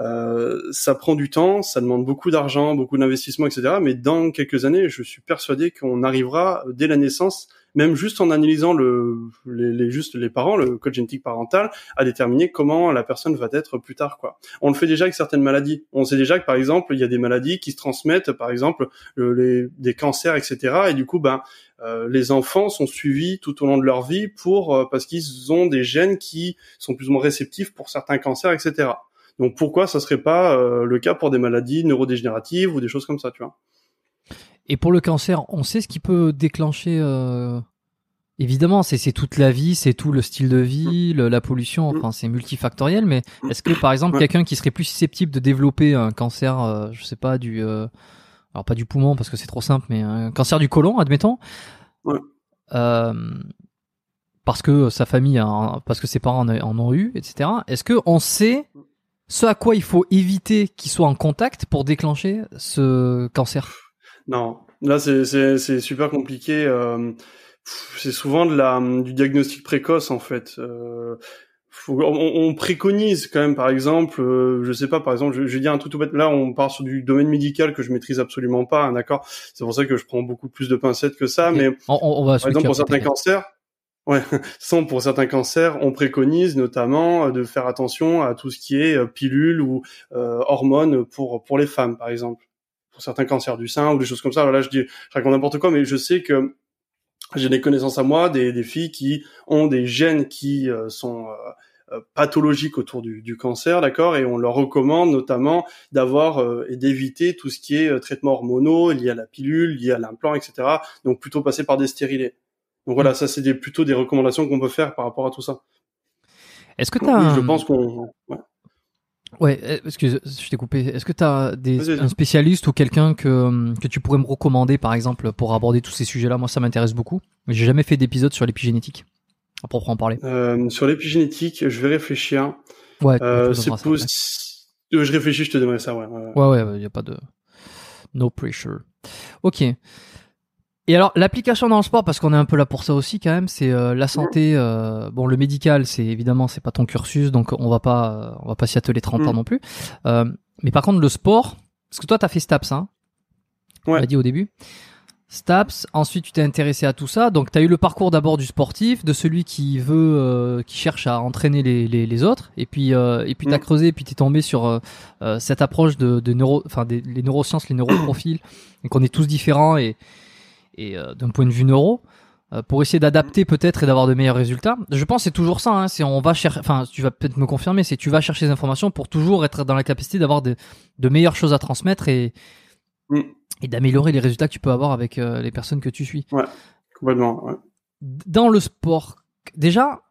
Euh, ça prend du temps, ça demande beaucoup d'argent, beaucoup d'investissement, etc. Mais dans quelques années, je suis persuadé qu'on arrivera dès la naissance, même juste en analysant le, les, les- juste les parents, le code génétique parental, à déterminer comment la personne va être plus tard, quoi. On le fait déjà avec certaines maladies. On sait déjà que par exemple, il y a des maladies qui se transmettent, par exemple, le- les, des cancers, etc. Et du coup, ben, euh, les enfants sont suivis tout au long de leur vie pour euh, parce qu'ils ont des gènes qui sont plus ou moins réceptifs pour certains cancers, etc. Donc pourquoi ça serait pas euh, le cas pour des maladies neurodégénératives ou des choses comme ça, tu vois? Et pour le cancer, on sait ce qui peut déclencher. euh, Évidemment, c'est toute la vie, c'est tout le style de vie, le- la pollution. Enfin, c'est multifactoriel. Mais est-ce que, par exemple, Ouais. quelqu'un qui serait plus susceptible de développer un cancer, euh, je sais pas, du, euh, alors pas du poumon parce que c'est trop simple, mais un cancer du côlon, admettons, Ouais. parce que sa famille, a, parce que ses parents en, en ont eu, etc. Est-ce que on sait ce à quoi il faut éviter qu'il soit en contact pour déclencher ce cancer? Non, là c'est super compliqué. euh, c'est souvent de la du diagnostic précoce en fait. Euh, faut- on, on préconise quand même, par exemple, euh, je sais pas, par exemple, je, je vais dire un truc tout bête. Là, on part sur du domaine médical que je maîtrise absolument pas, hein, d'accord? C'est pour ça que je prends beaucoup plus de pincettes que ça, mais on, on- va Par exemple, pour certains cancers, ouais, sans pour certains cancers, on préconise notamment euh, de faire attention à tout ce qui est euh, pilules ou euh, hormones pour pour les femmes, par exemple, pour certains cancers du sein ou des choses comme ça. Voilà, je dis, je raconte n'importe quoi, mais je sais que j'ai des connaissances à moi, des, des filles qui ont des gènes qui sont pathologiques autour du, cancer, d'accord, et on leur recommande notamment d'avoir euh, et d'éviter tout ce qui est euh, traitements hormonaux liés à la pilule, liés à l'implant, etc. Donc plutôt passer par des stérilés. Donc voilà, ça c'est des, plutôt des recommandations qu'on peut faire par rapport à tout ça. Est-ce que tu Oui, as je pense qu'on. ouais. Ouais, euh, excuse, je t'ai coupé. Est-ce que tu as des, un spécialiste ou quelqu'un que, que tu pourrais me recommander, par exemple, pour aborder tous ces sujets-là? Moi, ça m'intéresse beaucoup. Mais j'ai jamais fait d'épisode sur l'épigénétique, à proprement parler. Euh, sur l'épigénétique, je vais réfléchir. Ouais, euh, c'est possible. Je réfléchis, je te donnerai ça, ouais. Ouais, ouais, il n'y a pas de... No pressure. Ok. Et alors l'application dans le sport, parce qu'on est un peu là pour ça aussi quand même, c'est euh, la santé. Euh, bon, le médical, c'est évidemment c'est pas ton cursus, donc on va pas on va pas s'y atteler 30 ans mm. non plus. Euh, mais par contre le sport, parce que toi t'as fait Staps, hein Ouais. On l'a dit au début. Staps. Ensuite tu t'es intéressé à tout ça, donc t'as eu le parcours d'abord du sportif, de celui qui veut, qui cherche à entraîner les, les, les autres, et puis et puis t'as mm. creusé, et puis t'es tombé sur cette approche de, de neuro, enfin des les neurosciences, les neuroprofils, donc on est tous différents et et euh, d'un point de vue neuro euh, pour essayer d'adapter peut-être et d'avoir de meilleurs résultats. Je pense c'est toujours ça. Hein, c'est on va chercher. Enfin, tu vas peut-être me confirmer. C'est tu vas chercher des informations pour toujours être dans la capacité d'avoir de, de meilleures choses à transmettre et mm. et d'améliorer les résultats que tu peux avoir avec euh, les personnes que tu suis. Ouais, complètement. Ouais. Dans le sport, déjà,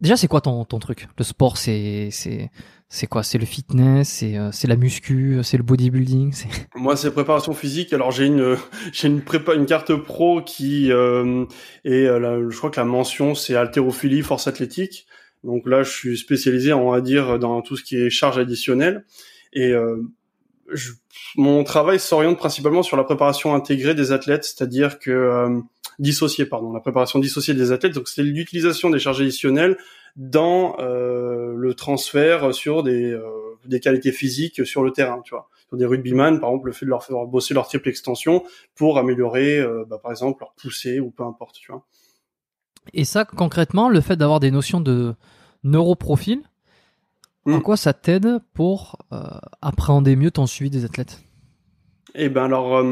déjà c'est quoi ton ton truc? Le sport, c'est c'est c'est quoi? C'est le fitness, c'est euh, la muscu, c'est le bodybuilding. Moi c'est préparation physique. Alors j'ai une j'ai une prépa une carte pro qui euh, est euh, je crois que la mention c'est haltérophilie, force athlétique. Donc là je suis spécialisé on va dire dans tout ce qui est charge additionnelle et euh, je, mon travail s'oriente principalement sur la préparation intégrée des athlètes, c'est-à-dire que euh, dissociée pardon, la préparation dissociée des athlètes. Donc c'est l'utilisation des charges additionnelles dans euh, le transfert sur des, euh, des qualités physiques sur le terrain, tu vois. Sur des rugbyman, par exemple, le fait de leur faire bosser leur triple extension pour améliorer, euh, bah, par exemple, leur poussée ou peu importe, tu vois. Et ça, concrètement, le fait d'avoir des notions de neuroprofil, en hmm. quoi ça t'aide pour appréhender mieux ton suivi des athlètes? Eh ben alors,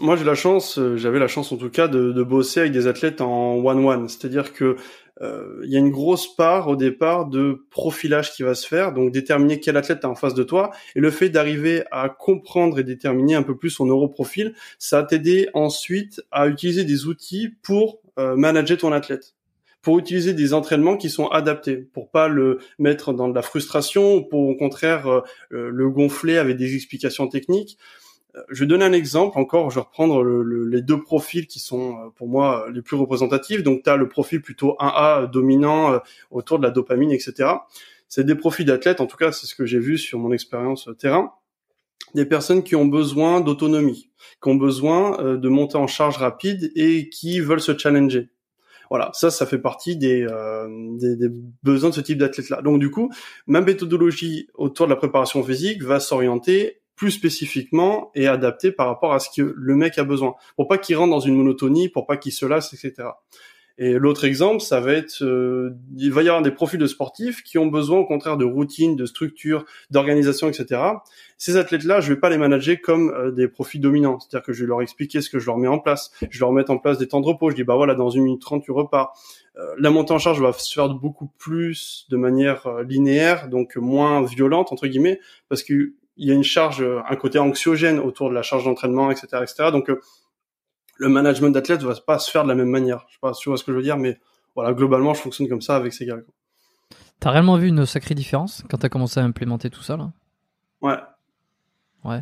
moi j'ai la chance, j'avais la chance en tout cas de, bosser avec des athlètes en one-one, c'est-à-dire que euh, il y a une grosse part au départ de profilage qui va se faire, donc déterminer quel athlète est en face de toi, et le fait d'arriver à comprendre et déterminer un peu plus son neuroprofil, ça va t'aider ensuite à utiliser des outils pour euh, manager ton athlète. Pour utiliser des entraînements qui sont adaptés, pour pas le mettre dans de la frustration, ou pour au contraire euh, le gonfler avec des explications techniques je vais donner un exemple encore, je vais reprendre les deux profils qui sont euh, pour moi les plus représentatifs. Donc tu as le profil plutôt 1A dominant euh, autour de la dopamine, etc. C'est des profils d'athlètes, en tout cas c'est ce que j'ai vu sur mon expérience euh, terrain. Des personnes qui ont besoin d'autonomie, qui ont besoin de monter en charge rapide et qui veulent se challenger. Voilà, ça, ça fait partie des, des, des besoins de ce type d'athlète-là. Donc du coup, ma méthodologie autour de la préparation physique va s'orienter plus spécifiquement et adapté par rapport à ce que le mec a besoin, pour pas qu'il rentre dans une monotonie, pour pas qu'il se lasse, etc. Et l'autre exemple, ça va être, euh, il va y avoir des profils de sportifs qui ont besoin au contraire de routine, de structure, d'organisation, etc. Ces athlètes-là, je vais pas les manager comme euh, des profils dominants, c'est-à-dire que je vais leur expliquer ce que je leur mets en place, je leur mets en place des temps de repos, je dis bah voilà, dans une minute trente tu repars. Euh, la montée en charge va se faire beaucoup plus de manière linéaire, donc moins violente entre guillemets, parce que il y a une charge, euh, un côté anxiogène autour de la charge d'entraînement, etc., etc. Donc, euh, le management d'athlète va pas se faire de la même manière. Je sais pas si tu vois ce que je veux dire, mais voilà, globalement, je fonctionne comme ça avec ces gars. T'as réellement vu une sacrée différence quand t'as commencé à implémenter tout ça, là? Ouais. Ouais.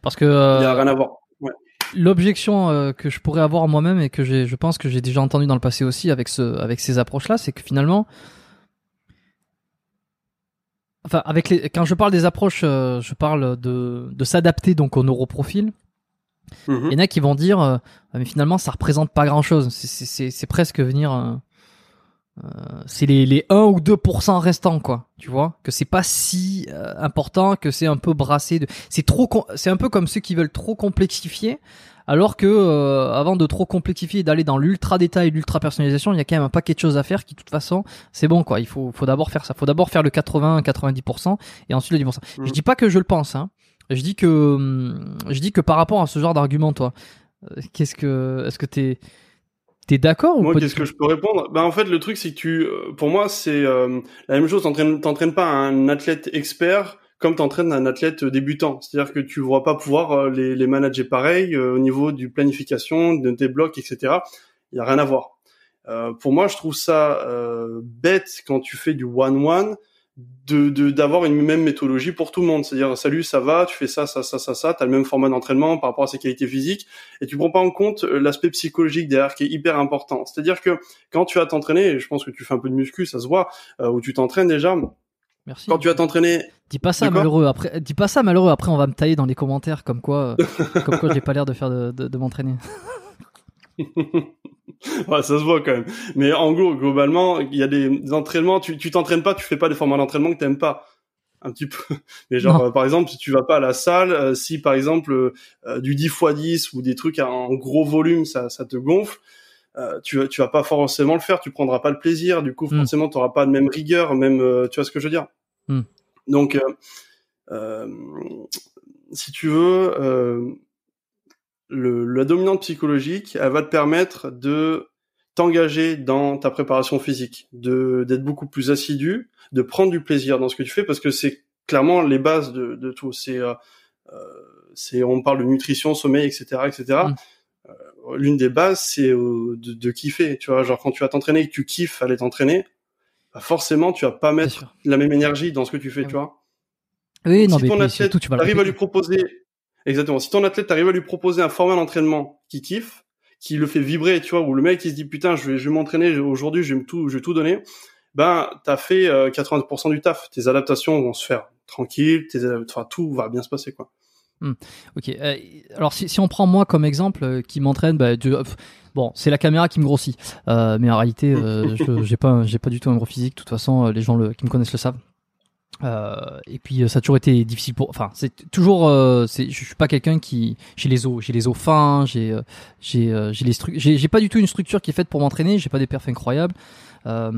Parce que. Euh, il y a rien à voir. Ouais. L'objection que je pourrais avoir moi-même et que je pense que j'ai déjà entendu dans le passé aussi avec ce, avec ces approches-là, c'est que finalement, enfin avec les quand je parle des approches euh, je parle de, de s'adapter donc au neuroprofil mhm. il y en a qui vont dire euh, mais finalement ça représente pas grand chose c'est presque venir euh, euh, c'est les, les 1 ou 2% restants quoi. Tu vois? Que c'est pas si important que c'est un peu brassé de c'est trop c'est un peu comme ceux qui veulent trop complexifier alors que euh, avant de trop complexifier et d'aller dans l'ultra détail, l'ultra personnalisation, il y a quand même un paquet de choses à faire qui de toute façon, c'est bon quoi. Il faut, faut d'abord faire ça. Faut d'abord faire le 80-90% et ensuite le 10%. Je mm. dis pas que je le pense. Hein. Je dis que, je dis que par rapport à ce genre d'argument, toi, euh, qu'est-ce que, est-ce que t'es T'es d'accord ou Moi, qu'est-ce que je peux répondre? Ben en fait, le truc c'est que tu, euh, pour moi, c'est la même chose. T'entraînes pas un athlète expert comme tu entraînes un athlète débutant. C'est-à-dire que tu ne vas pas pouvoir euh, les, les manager pareil euh, au niveau du planification, de tes blocs, etc. Il y a rien à voir. Euh, pour moi, je trouve ça euh, bête quand tu fais du one-one de d'avoir une même méthodologie pour tout le monde. C'est-à-dire, salut, ça va, tu fais ça, ça, ça, ça, ça, t'as le même format d'entraînement par rapport à ses qualités physiques, et tu prends pas en compte euh, l'aspect psychologique derrière qui est hyper important. C'est-à-dire que quand tu vas t'entraîner, je pense que tu fais un peu de muscu, ça se voit, euh, ou tu t'entraînes déjà. Merci. Quand tu vas t'entraîner, Dis pas ça malheureux. Après, dis pas ça malheureux. Après, on va me tailler dans les commentaires comme quoi, euh, comme quoi j'ai pas l'air de faire de, de, de m'entraîner. ouais, ça se voit quand même. Mais en gros, globalement, il y a des entraînements. Tu tu t'entraînes pas, tu fais pas des formats d'entraînement que t'aimes pas. Un petit peu. Mais genre, euh, par exemple, si tu vas pas à la salle, euh, si par exemple euh, du 10 x 10 ou des trucs en gros volume, ça, ça te gonfle. Tu vas tu vas pas forcément le faire. Tu prendras pas le plaisir. Du coup, Mm. forcément, tu auras pas de même rigueur, même. tu vois ce que je veux dire Mm. Donc, si tu veux le, la dominante psychologique, elle va te permettre de t'engager dans ta préparation physique, de d'être beaucoup plus assidu, de prendre du plaisir dans ce que tu fais, parce que c'est clairement les bases de, de tout. C'est euh, c'est on parle de nutrition, sommeil, etc., etc. Euh, L'une des bases, c'est euh, de, de kiffer. Tu vois, genre quand tu vas t'entraîner et que tu kiffes aller t'entraîner, bah forcément tu vas pas mettre la même énergie dans ce que tu fais. Ah Tu vois. Oui, non, si mais ton athlète surtout, tu vas à lui proposer exactement si ton athlète arrive à lui proposer un format d'entraînement qui kiffe qui le fait vibrer tu vois où le mec il se dit putain je vais je vais m'entraîner aujourd'hui je vais tout je vais tout donner ben t'as fait euh, 80% du taf tes adaptations vont se faire tranquille tes enfin tout va bien se passer quoi Ok. euh, alors si, si on prend moi comme exemple euh, qui m'entraîne, bah, euh, bon, c'est la caméra qui me grossit. Euh, mais en réalité, euh, je- j'ai pas, j'ai pas du tout un gros physique. De toute façon, les gens le, qui me connaissent le savent. Euh, et puis ça a toujours été difficile pour. Enfin, c'est toujours. euh, c'est, je suis pas quelqu'un qui. J'ai les os, j'ai les os fins. J'ai, euh, j'ai, euh, j'ai les j'ai, j'ai pas du tout une structure qui est faite pour m'entraîner. J'ai pas des perfs incroyables. Euh,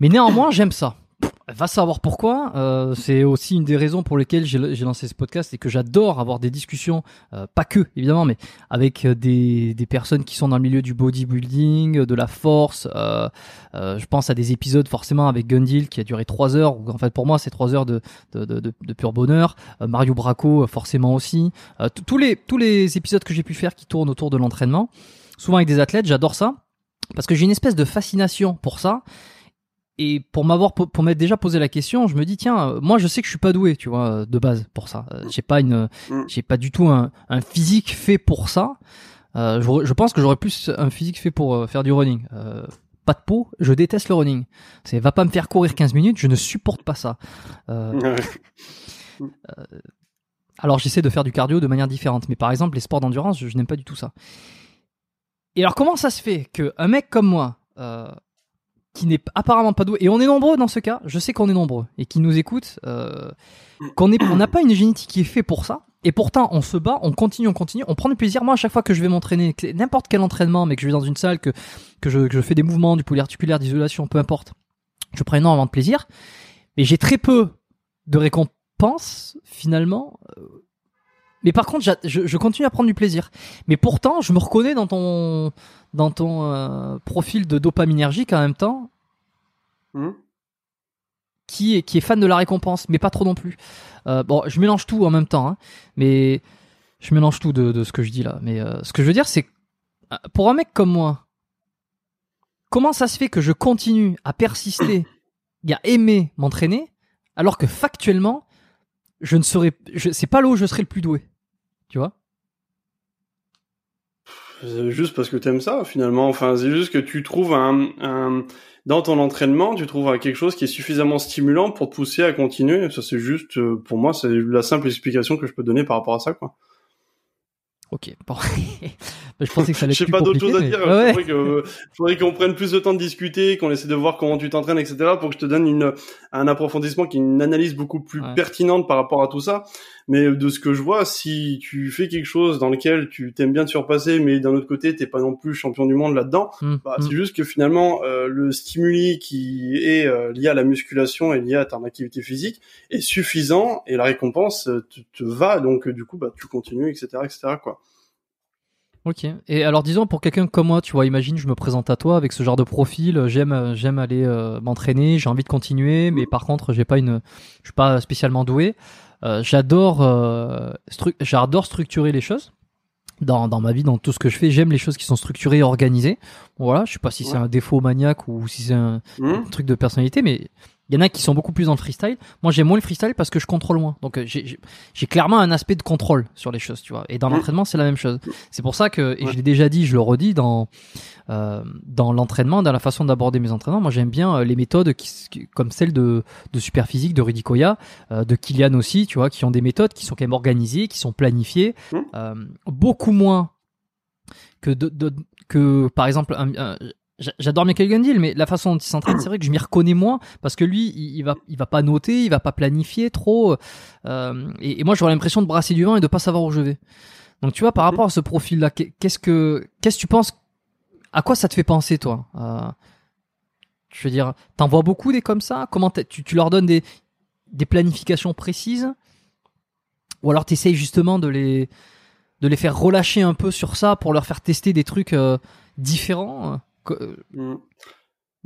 mais néanmoins, j'aime ça. Va savoir pourquoi. Euh, c'est aussi une des raisons pour lesquelles j'ai lancé ce podcast et que j'adore avoir des discussions, euh, pas que évidemment, mais avec euh, des, des personnes qui sont dans le milieu du bodybuilding, de la force. Euh, euh, je pense à des épisodes forcément avec Gundil qui a duré trois heures. En fait pour moi c'est trois heures de, de, de, de- pur bonheur. Euh, Mario Bracco forcément aussi. Tous les tous les épisodes que j'ai pu faire qui tournent autour de l'entraînement, souvent avec des athlètes, j'adore ça parce que j'ai une espèce de fascination pour ça. Et pour m'avoir pour, m'être déjà posé la question, je me dis tiens, euh, moi je sais que je suis pas doué, tu vois, euh, de base pour ça. Euh, J'ai pas une, Mm. j'ai pas du tout un, un physique fait pour ça. Euh, je, je pense que j'aurais plus un physique fait pour euh, faire du running. Euh, pas de peau, je déteste le running. C'est va pas me faire courir 15 minutes, je ne supporte pas ça. Alors j'essaie de faire du cardio de manière différente, mais par exemple les sports d'endurance, je, je n'aime pas du tout ça. Et alors comment ça se fait que un mec comme moi, euh, qui n'est apparemment pas doué, et on est nombreux dans ce cas, je sais qu'on est nombreux et qui nous écoutent, euh, qu'on n'a pas une génétique qui est fait pour ça, et pourtant on se bat, on continue, on continue, on prend du plaisir. Moi à chaque fois que je vais m'entraîner, n'importe quel entraînement, mais que je vais dans une salle, que que je, que je fais des mouvements, du polyarticulaire, d'isolation, peu importe, je prends énormément de plaisir, mais j'ai très peu de récompenses finalement. Mais par contre, je, je continue à prendre du plaisir. Mais pourtant, je me reconnais dans ton dans ton euh, profil de dopaminergique en même temps, Mhm. qui est qui est fan de la récompense, mais pas trop non plus. Euh, bon, je mélange tout en même temps, hein, mais je mélange tout de, de ce que je dis là. Mais euh, ce que je veux dire, c'est que, pour un mec comme moi, comment ça se fait que je continue à persister et à aimer m'entraîner, alors que factuellement, je ne serais, c'est pas là où je serais le plus doué, tu vois? C'est juste parce que t'aimes ça finalement. Enfin, c'est juste que tu trouves un, un dans ton entraînement, tu trouves quelque chose qui est suffisamment stimulant pour te pousser à continuer. Ça, c'est juste euh, pour moi, c'est la simple explication que je peux donner par rapport à ça, quoi. Ok. Bon. Je pensais que ça allait Je être plus pas d'autre chose à dire. mais- Ouais, qu'on prenne plus de temps de discuter, qu'on essaie de voir comment tu t'entraînes, etc. pour que je te donne une, un approfondissement qui est une analyse beaucoup plus Ouais. pertinente par rapport à tout ça. Mais de ce que je vois, si tu fais quelque chose dans lequel tu t'aimes bien te surpasser, mais d'un autre côté, t'es pas non plus champion du monde là-dedans, Hum, bah, hum. c'est juste que finalement, euh, le stimuli qui est euh, lié à la musculation et lié à ton activité physique est suffisant et la récompense euh, te, te va. Donc, euh, du coup, bah, tu continues, etc., etc., quoi. Ok. Et alors disons pour quelqu'un comme moi, tu vois, imagine je me présente à toi avec ce genre de profil, euh, j'aime euh, j'aime aller euh, m'entraîner, j'ai envie de continuer, mais par contre j'ai pas une, je suis pas spécialement doué. Euh, j'adore euh, stru- j'adore structurer les choses. Dans, dans ma vie, dans tout ce que je fais, j'aime les choses qui sont structurées et organisées. Voilà, je sais pas si c'est un défaut maniaque ou si c'est un, un truc de personnalité, mais Il y en a qui sont beaucoup plus dans le freestyle. Moi, j'aime moins le freestyle parce que je contrôle moins. Donc, euh, j'ai clairement un aspect de contrôle sur les choses, tu vois. Et dans mm. l'entraînement, c'est la même chose. C'est pour ça que, et je l'ai déjà dit, je le redis dans euh, dans l'entraînement, dans la façon d'aborder mes entraînements. Moi, j'aime bien euh, les méthodes qui, comme celle de de Superphysique, de Rudy Koya, euh, de Kylian aussi, tu vois, qui ont des méthodes qui sont quand même organisées, qui sont planifiées, mm. euh, beaucoup moins que de, de que par exemple un, J'adore Michael Gundil, mais la façon dont il s'entraîne, c'est vrai que je m'y reconnais moins parce que lui, il, va, il va pas noter, il va pas planifier trop. Euh, et, moi, j'aurais l'impression de brasser du vent et de pas savoir où je vais. Donc, tu vois, par rapport à ce profil-là, qu'est-ce que, qu'est-ce que tu penses À quoi ça te fait penser, toi euh, Je veux dire, t'en vois beaucoup des comme ça? Comment tu, tu leur donnes des, des planifications précises? Ou alors t'essayes justement de les, de les faire relâcher un peu sur ça pour leur faire tester des trucs euh, différents Mm.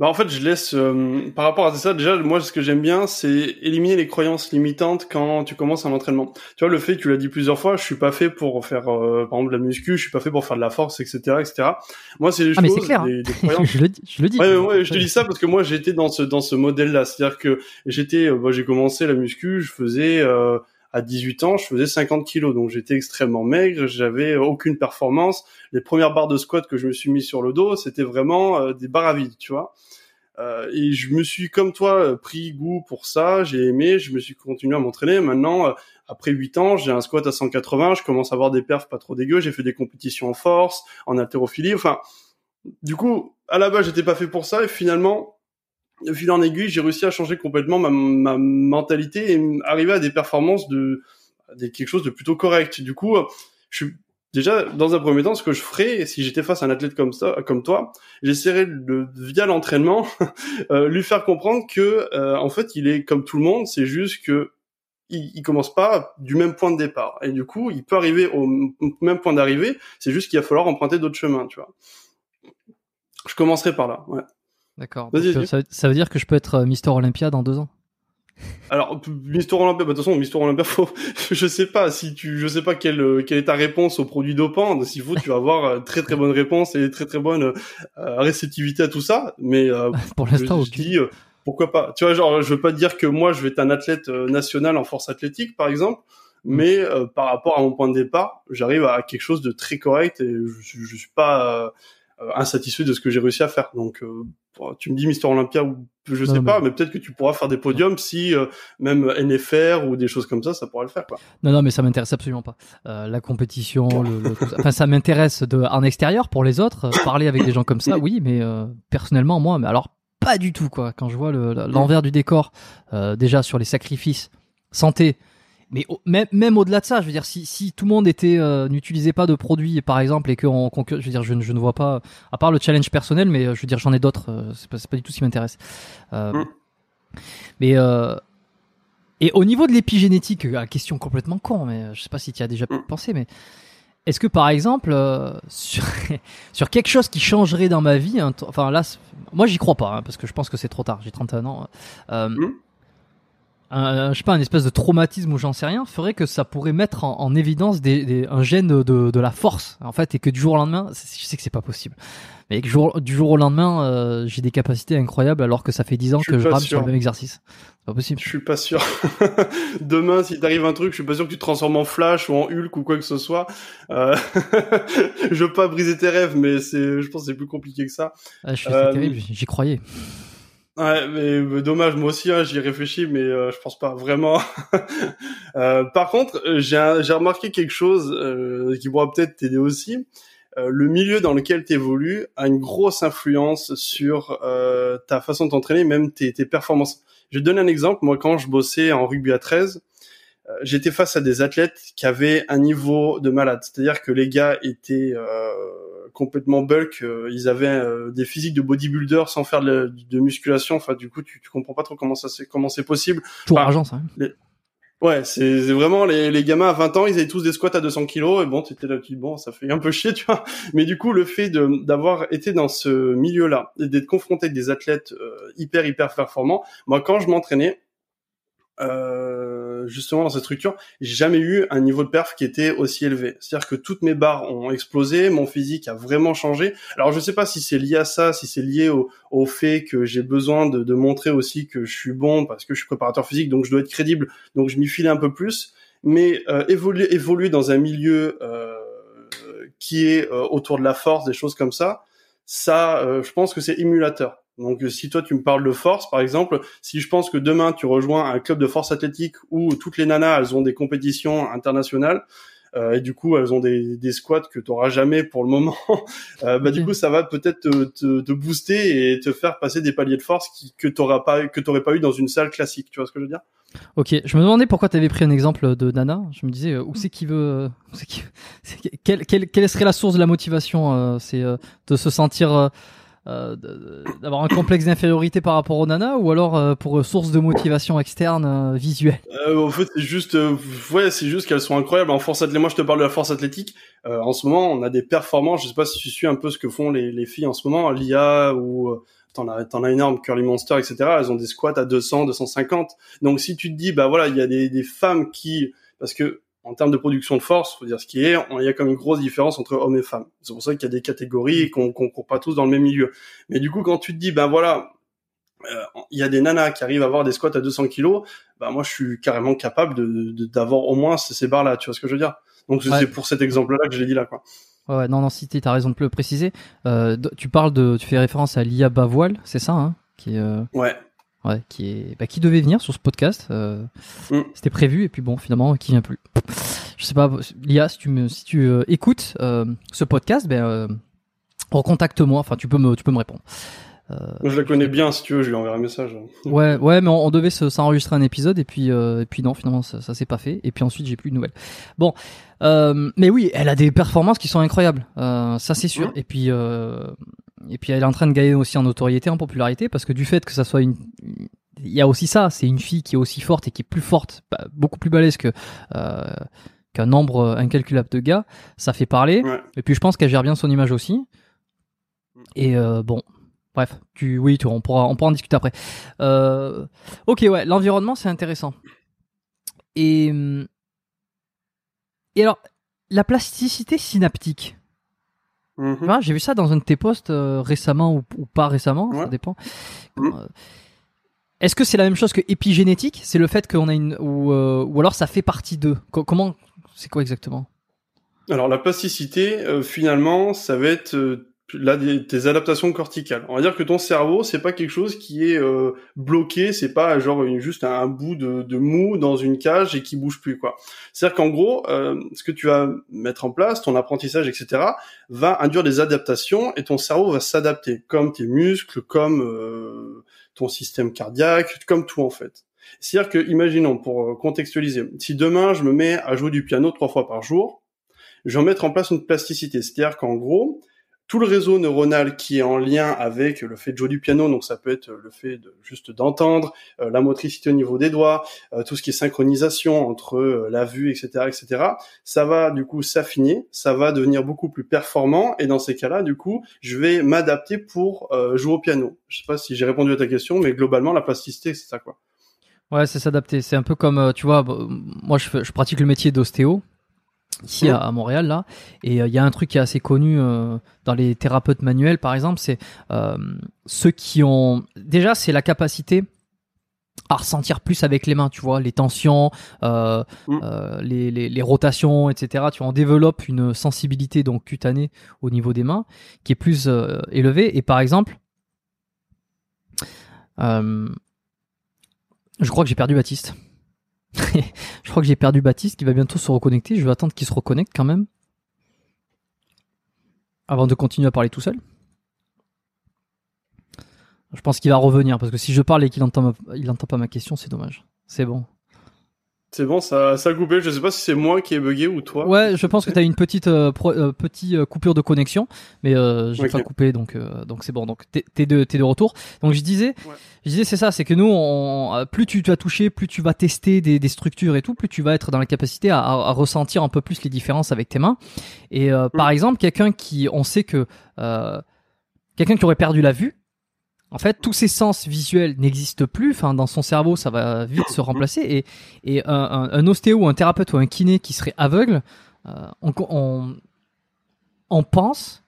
Bah en fait, je laisse euh, par rapport à ça. Déjà, moi, ce que j'aime bien, c'est éliminer les croyances limitantes quand tu commences un entraînement. Tu vois, le fait, tu l'as dit plusieurs fois, je suis pas fait pour faire, euh, par exemple, de la muscu, je suis pas fait pour faire de la force, etc., etc. Moi, c'est les ah, choses, mais clair, hein. croyances. je le je le dis. Ouais, ouais, je te dis ça parce que moi, j'étais dans ce dans ce modèle-là, c'est-à-dire que j'étais, euh, bah, j'ai commencé la muscu, je faisais à 18 ans, je faisais 50 kilos, donc j'étais extrêmement maigre, j'avais aucune performance. Les premières barres de squat que je me suis mis sur le dos, c'était vraiment euh, des barres à vide, tu vois. Euh, et je me suis, comme toi, pris goût pour ça, j'ai aimé, je me suis continué à m'entraîner. Maintenant, euh, après 8 ans, j'ai un squat à 180, je commence à avoir des perfs pas trop dégueux, j'ai fait des compétitions en force, en haltérophilie, enfin... Du coup, à la base, j'étais pas fait pour ça, et finalement, de fil en aiguille, j'ai réussi à changer complètement ma, ma, mentalité et arriver à des performances de, des quelque chose de plutôt correct. Du coup, je suis déjà dans un premier temps ce que je ferais si j'étais face à un athlète comme ça, comme toi, j'essaierais de via l'entraînement euh, lui faire comprendre que euh, en fait il est comme tout le monde, c'est juste que il, il, commence pas du même point de départ et du coup il peut arriver au même point d'arrivée. C'est juste qu'il va falloir emprunter d'autres chemins, tu vois. Je commencerai par là. Ouais. D'accord. Ça, ça, veut dire que je peux être euh, Mister Olympia dans deux ans? Alors Mister Olympia, bah, de toute façon Mister Olympia, faut, je sais pas si tu, je sais pas quelle euh, quelle est ta réponse aux produits dopants. S'il faut, tu vas avoir euh, très très bonne réponse et très très bonne réceptivité à tout ça. Mais pour l'instant, je, dis pourquoi pas. Tu vois, genre je veux pas dire que moi je vais être un athlète national en force athlétique par exemple, mm. mais par rapport à mon point de départ, j'arrive à quelque chose de très correct et je, je suis pas insatisfait de ce que j'ai réussi à faire. Donc tu me dis Mister Olympia ou je sais pas, mais, peut-être que tu pourras faire des podiums si euh, même NFR ou des choses comme ça, ça pourra le faire. Quoi. Non, non, mais ça m'intéresse absolument pas. Euh, la compétition, le, enfin, ça m'intéresse de en extérieur pour les autres, euh, parler avec des gens comme ça, oui, mais personnellement, moi, mais alors pas du tout quoi. Quand je vois l'envers du décor, déjà sur les sacrifices, santé, mais même, même au-delà de ça, je veux dire, si, si tout le monde était euh, n'utilisait pas de produits, par exemple, et que on, je veux dire, je, je, ne vois pas, à part le challenge personnel, mais euh, je veux dire, j'en ai d'autres. Euh, c'est pas, pas du tout ce qui m'intéresse. Euh, mm. Mais et au niveau de l'épigénétique, question complètement con, mais je sais pas si tu as déjà mm. pensé, mais est-ce que par exemple sur, sur quelque chose qui changerait dans ma vie, enfin là, moi j'y crois pas, hein, parce que je pense que c'est trop tard. J'ai 31 ans. Mm un, je sais pas, un espèce de traumatisme ou j'en sais rien, ferait que ça pourrait mettre en, évidence des, des, un gène de, de, la force, en fait, et que du jour au lendemain, je sais que c'est pas possible, mais que jour, du jour au lendemain, euh, j'ai des capacités incroyables alors que ça fait 10 ans que je rame sur le même exercice. C'est pas possible. Je suis pas sûr. Demain, si t'arrive un truc, je suis pas sûr que tu te transformes en Flash ou en Hulk ou quoi que ce soit. Euh... je veux pas briser tes rêves, mais c'est, je pense que c'est plus compliqué que ça. Ah, je suis euh... terrible, j'y croyais. Ouais, mais, dommage, moi aussi, hein, j'y réfléchis, mais euh, je pense pas vraiment. euh, par contre, euh, j'ai remarqué quelque chose euh, qui pourra peut-être t'aider aussi. Euh, le milieu dans lequel tu évolues a une grosse influence sur ta façon de t'entraîner, même tes, tes, performances. Je vais te donner un exemple. Moi, quand je bossais en rugby à 13, j'étais face à des athlètes qui avaient un niveau de malade. C'est-à-dire que les gars étaient complètement bulk. Euh, ils avaient euh, des physiques de bodybuilder sans faire de, musculation. Enfin, du coup, tu, tu comprends pas trop comment ça c'est comment c'est possible. Tout argent, ça. Hein. Ouais, c'est vraiment les, les gamins à 20 ans, ils avaient tous des squats à 200 kilos et bon, étais là, tu bon, ça fait un peu chier, tu vois. Mais du coup, le fait de d'avoir été dans ce milieu-là et d'être confronté avec des athlètes euh, hyper hyper performants, moi, quand je m'entraînais, euh, justement dans cette structure, j'ai jamais eu un niveau de perf qui était aussi élevé. C'est-à-dire que toutes mes barres ont explosé, mon physique a vraiment changé. Alors je sais pas si c'est lié à ça, si c'est lié au, au fait que j'ai besoin de, de, montrer aussi que je suis bon parce que je suis préparateur physique, donc je dois être crédible, donc je m'y file un peu plus. Mais euh, évoluer, évoluer dans un milieu euh, qui est euh, autour de la force, des choses comme ça, ça, je pense que c'est émulateur. Donc si toi tu me parles de force par exemple, si je pense que demain tu rejoins un club de force athlétique où toutes les nanas elles ont des compétitions internationales euh, et du coup elles ont des, des squats que tu auras jamais pour le moment, euh, bah du coup ça va peut-être te, te, te, booster et te faire passer des paliers de force qui, que tu pas que t'aurais pas eu dans une salle classique. Tu vois ce que je veux dire? Ok, je me demandais pourquoi tu avais pris un exemple de Nana. Je me disais euh, où c'est qui veut, qui, quelle, quelle, quelle serait la source de la motivation euh, C'est de se sentir euh, d'avoir un complexe d'infériorité par rapport aux nanas ou alors euh, pour source de motivation externe euh, visuelle? En fait, c'est juste, ouais, c'est juste qu'elles sont incroyables en force athlétique. Moi, je te parle de la force athlétique. en ce moment, on a des performances. Je sais pas si tu suis un peu ce que font les, les filles en ce moment, l'IA ou t'en as, t'en as énorme, Curly Monster, etc. Elles ont des squats à 200, 250. Donc, si tu te dis, bah voilà, il y a des, des femmes qui, parce que en termes de production de force, faut dire ce qui est, il y a comme une grosse différence entre hommes et femmes. C'est pour ça qu'il y a des catégories et qu'on court pas tous dans le même milieu. Mais du coup, quand tu te dis, ben voilà, euh, il y a des nanas qui arrivent à avoir des squats à 200 kilos, ben moi je suis carrément capable de d'avoir au moins ces, barres-là. Tu vois ce que je veux dire? Donc c'est pour cet exemple-là que je l'ai dit là, quoi. Ouais, non, non, si t'as raison de le préciser. Euh, tu parles de, tu fais référence à Lia Bavoil, c'est ça, hein, qui euh... Ouais ouais, qui est, bah, qui devait venir sur ce podcast. Euh, mm. C'était prévu et puis bon, finalement, qui vient plus. Je sais pas, Lia, si tu me, si tu euh, écoutes euh, ce podcast, ben euh, recontacte-moi. Enfin, tu peux me, tu peux me répondre. Je la connais bien, si tu veux, je lui enverrai un message. Ouais, ouais, mais on, devait s'enregistrer un épisode et puis, et puis non, finalement, ça, ça s'est pas fait. Et puis ensuite, j'ai plus de nouvelles. Bon, mais oui, elle a des performances qui sont incroyables, ça c'est sûr. Et puis, et puis elle est en train de gagner aussi en notoriété, en popularité, parce que du fait que ça soit une, il y a aussi ça, c'est une fille qui est aussi forte et qui est plus forte, bah, beaucoup plus balèze que euh, qu'un nombre incalculable de gars, ça fait parler. Et puis je pense qu'elle gère bien son image aussi. Et euh, bon, bref, tu, oui, tu, on pourra, on pourra en discuter après. Euh, ok, ouais, l'environnement c'est intéressant. Et et alors la plasticité synaptique. Mhm. J'ai vu ça dans un de tes posts euh, récemment ou, pas récemment, ça dépend. Mhm. Euh, est-ce que c'est la même chose que épigénétique? C'est le fait qu'on a une ou, euh, ou alors ça fait partie d'eux Comment C'est quoi exactement? Alors la plasticité, finalement, ça va être là tes adaptations corticales. On va dire que ton cerveau, c'est pas quelque chose qui est euh, bloqué, c'est pas genre une, juste un, bout de, de, mou dans une cage et qui bouge plus quoi. C'est-à-dire qu'en gros, euh, ce que tu vas mettre en place, ton apprentissage, etc., va induire des adaptations et ton cerveau va s'adapter, comme tes muscles, comme euh, ton système cardiaque, comme tout en fait. C'est-à-dire que, imaginons, pour contextualiser, si demain je me mets à jouer du piano trois fois par jour, je vais mettre en place une plasticité. C'est-à-dire qu'en gros, tout le réseau neuronal qui est en lien avec le fait de jouer du piano, donc ça peut être le fait juste d'entendre, euh, la motricité au niveau des doigts, euh, tout ce qui est synchronisation entre euh, la vue, etc., etc. Ça va du coup s'affiner, ça va devenir beaucoup plus performant, et dans ces cas-là, du coup, je vais m'adapter pour jouer au piano. Je sais pas si j'ai répondu à ta question, mais globalement, la plasticité, c'est ça quoi. Ouais, c'est s'adapter. C'est un peu comme, tu vois, moi je, je pratique le métier d'ostéo ici à, Montréal là et euh, il y a un truc qui est assez connu euh, dans les thérapeutes manuels par exemple c'est euh, ceux qui ont déjà c'est la capacité à ressentir plus avec les mains, tu vois, les tensions, mm. les, les, les, rotations, etc. Tu vois, on développe une sensibilité donc cutanée au niveau des mains qui est plus élevée. Et par exemple, je crois que j'ai perdu Baptiste. je crois que j'ai perdu Baptiste qui va bientôt se reconnecter. Je vais attendre qu'il se reconnecte quand même. Avant de continuer à parler tout seul. Je pense qu'il va revenir parce que si je parle et qu'il entend, il entend pas ma question, c'est dommage. C'est bon. C'est bon, ça, ça a coupé. Je sais pas si c'est moi qui ai bugué ou toi. Ouais, je pense que tu as une petite euh, euh petite euh, coupure de connexion, mais euh, j'ai pas coupé, donc euh, donc c'est bon. Donc t'es de t'es de retour. Donc je disais, je disais c'est ça, c'est que nous, on, plus tu, tu as touché, plus tu vas tester des, des structures et tout, plus tu vas être dans la capacité à, à, ressentir un peu plus les différences avec tes mains. Et par mm. exemple, quelqu'un qui, on sait que quelqu'un qui aurait perdu la vue, en fait, tous ces sens visuels n'existent plus. Enfin, dans son cerveau, ça va vite se remplacer. Et, un, un, ostéo, un thérapeute ou un kiné qui serait aveugle, euh, on, pense,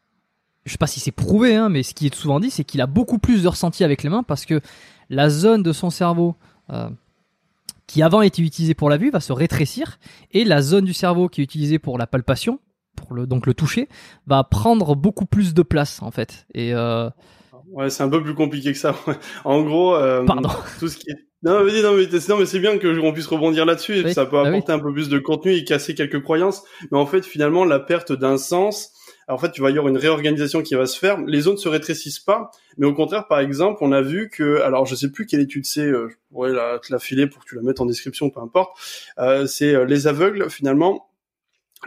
je sais pas si c'est prouvé, hein, mais ce qui est souvent dit, c'est qu'il a beaucoup plus de ressenti avec les mains parce que la zone de son cerveau euh, qui avant était utilisée pour la vue va se rétrécir et la zone du cerveau qui est utilisée pour la palpation, pour le donc le toucher, va prendre beaucoup plus de place en fait. Et euh, Ouais, c'est un peu plus compliqué que ça. en gros, euh, Pardon. tout ce qui est non, mais, non, mais, non, mais c'est bien que on puisse rebondir là-dessus et Oui, ça peut bah apporter un peu plus de contenu et casser quelques croyances. Mais en fait, finalement, la perte d'un sens, en fait, tu vas y avoir une réorganisation qui va se faire. Les zones se rétrécissent pas, mais au contraire, par exemple, on a vu que, alors je sais plus quelle étude c'est, euh, je pourrais la, te la filer pour que tu la mettes en description, peu importe. Euh, c'est euh, les aveugles, finalement,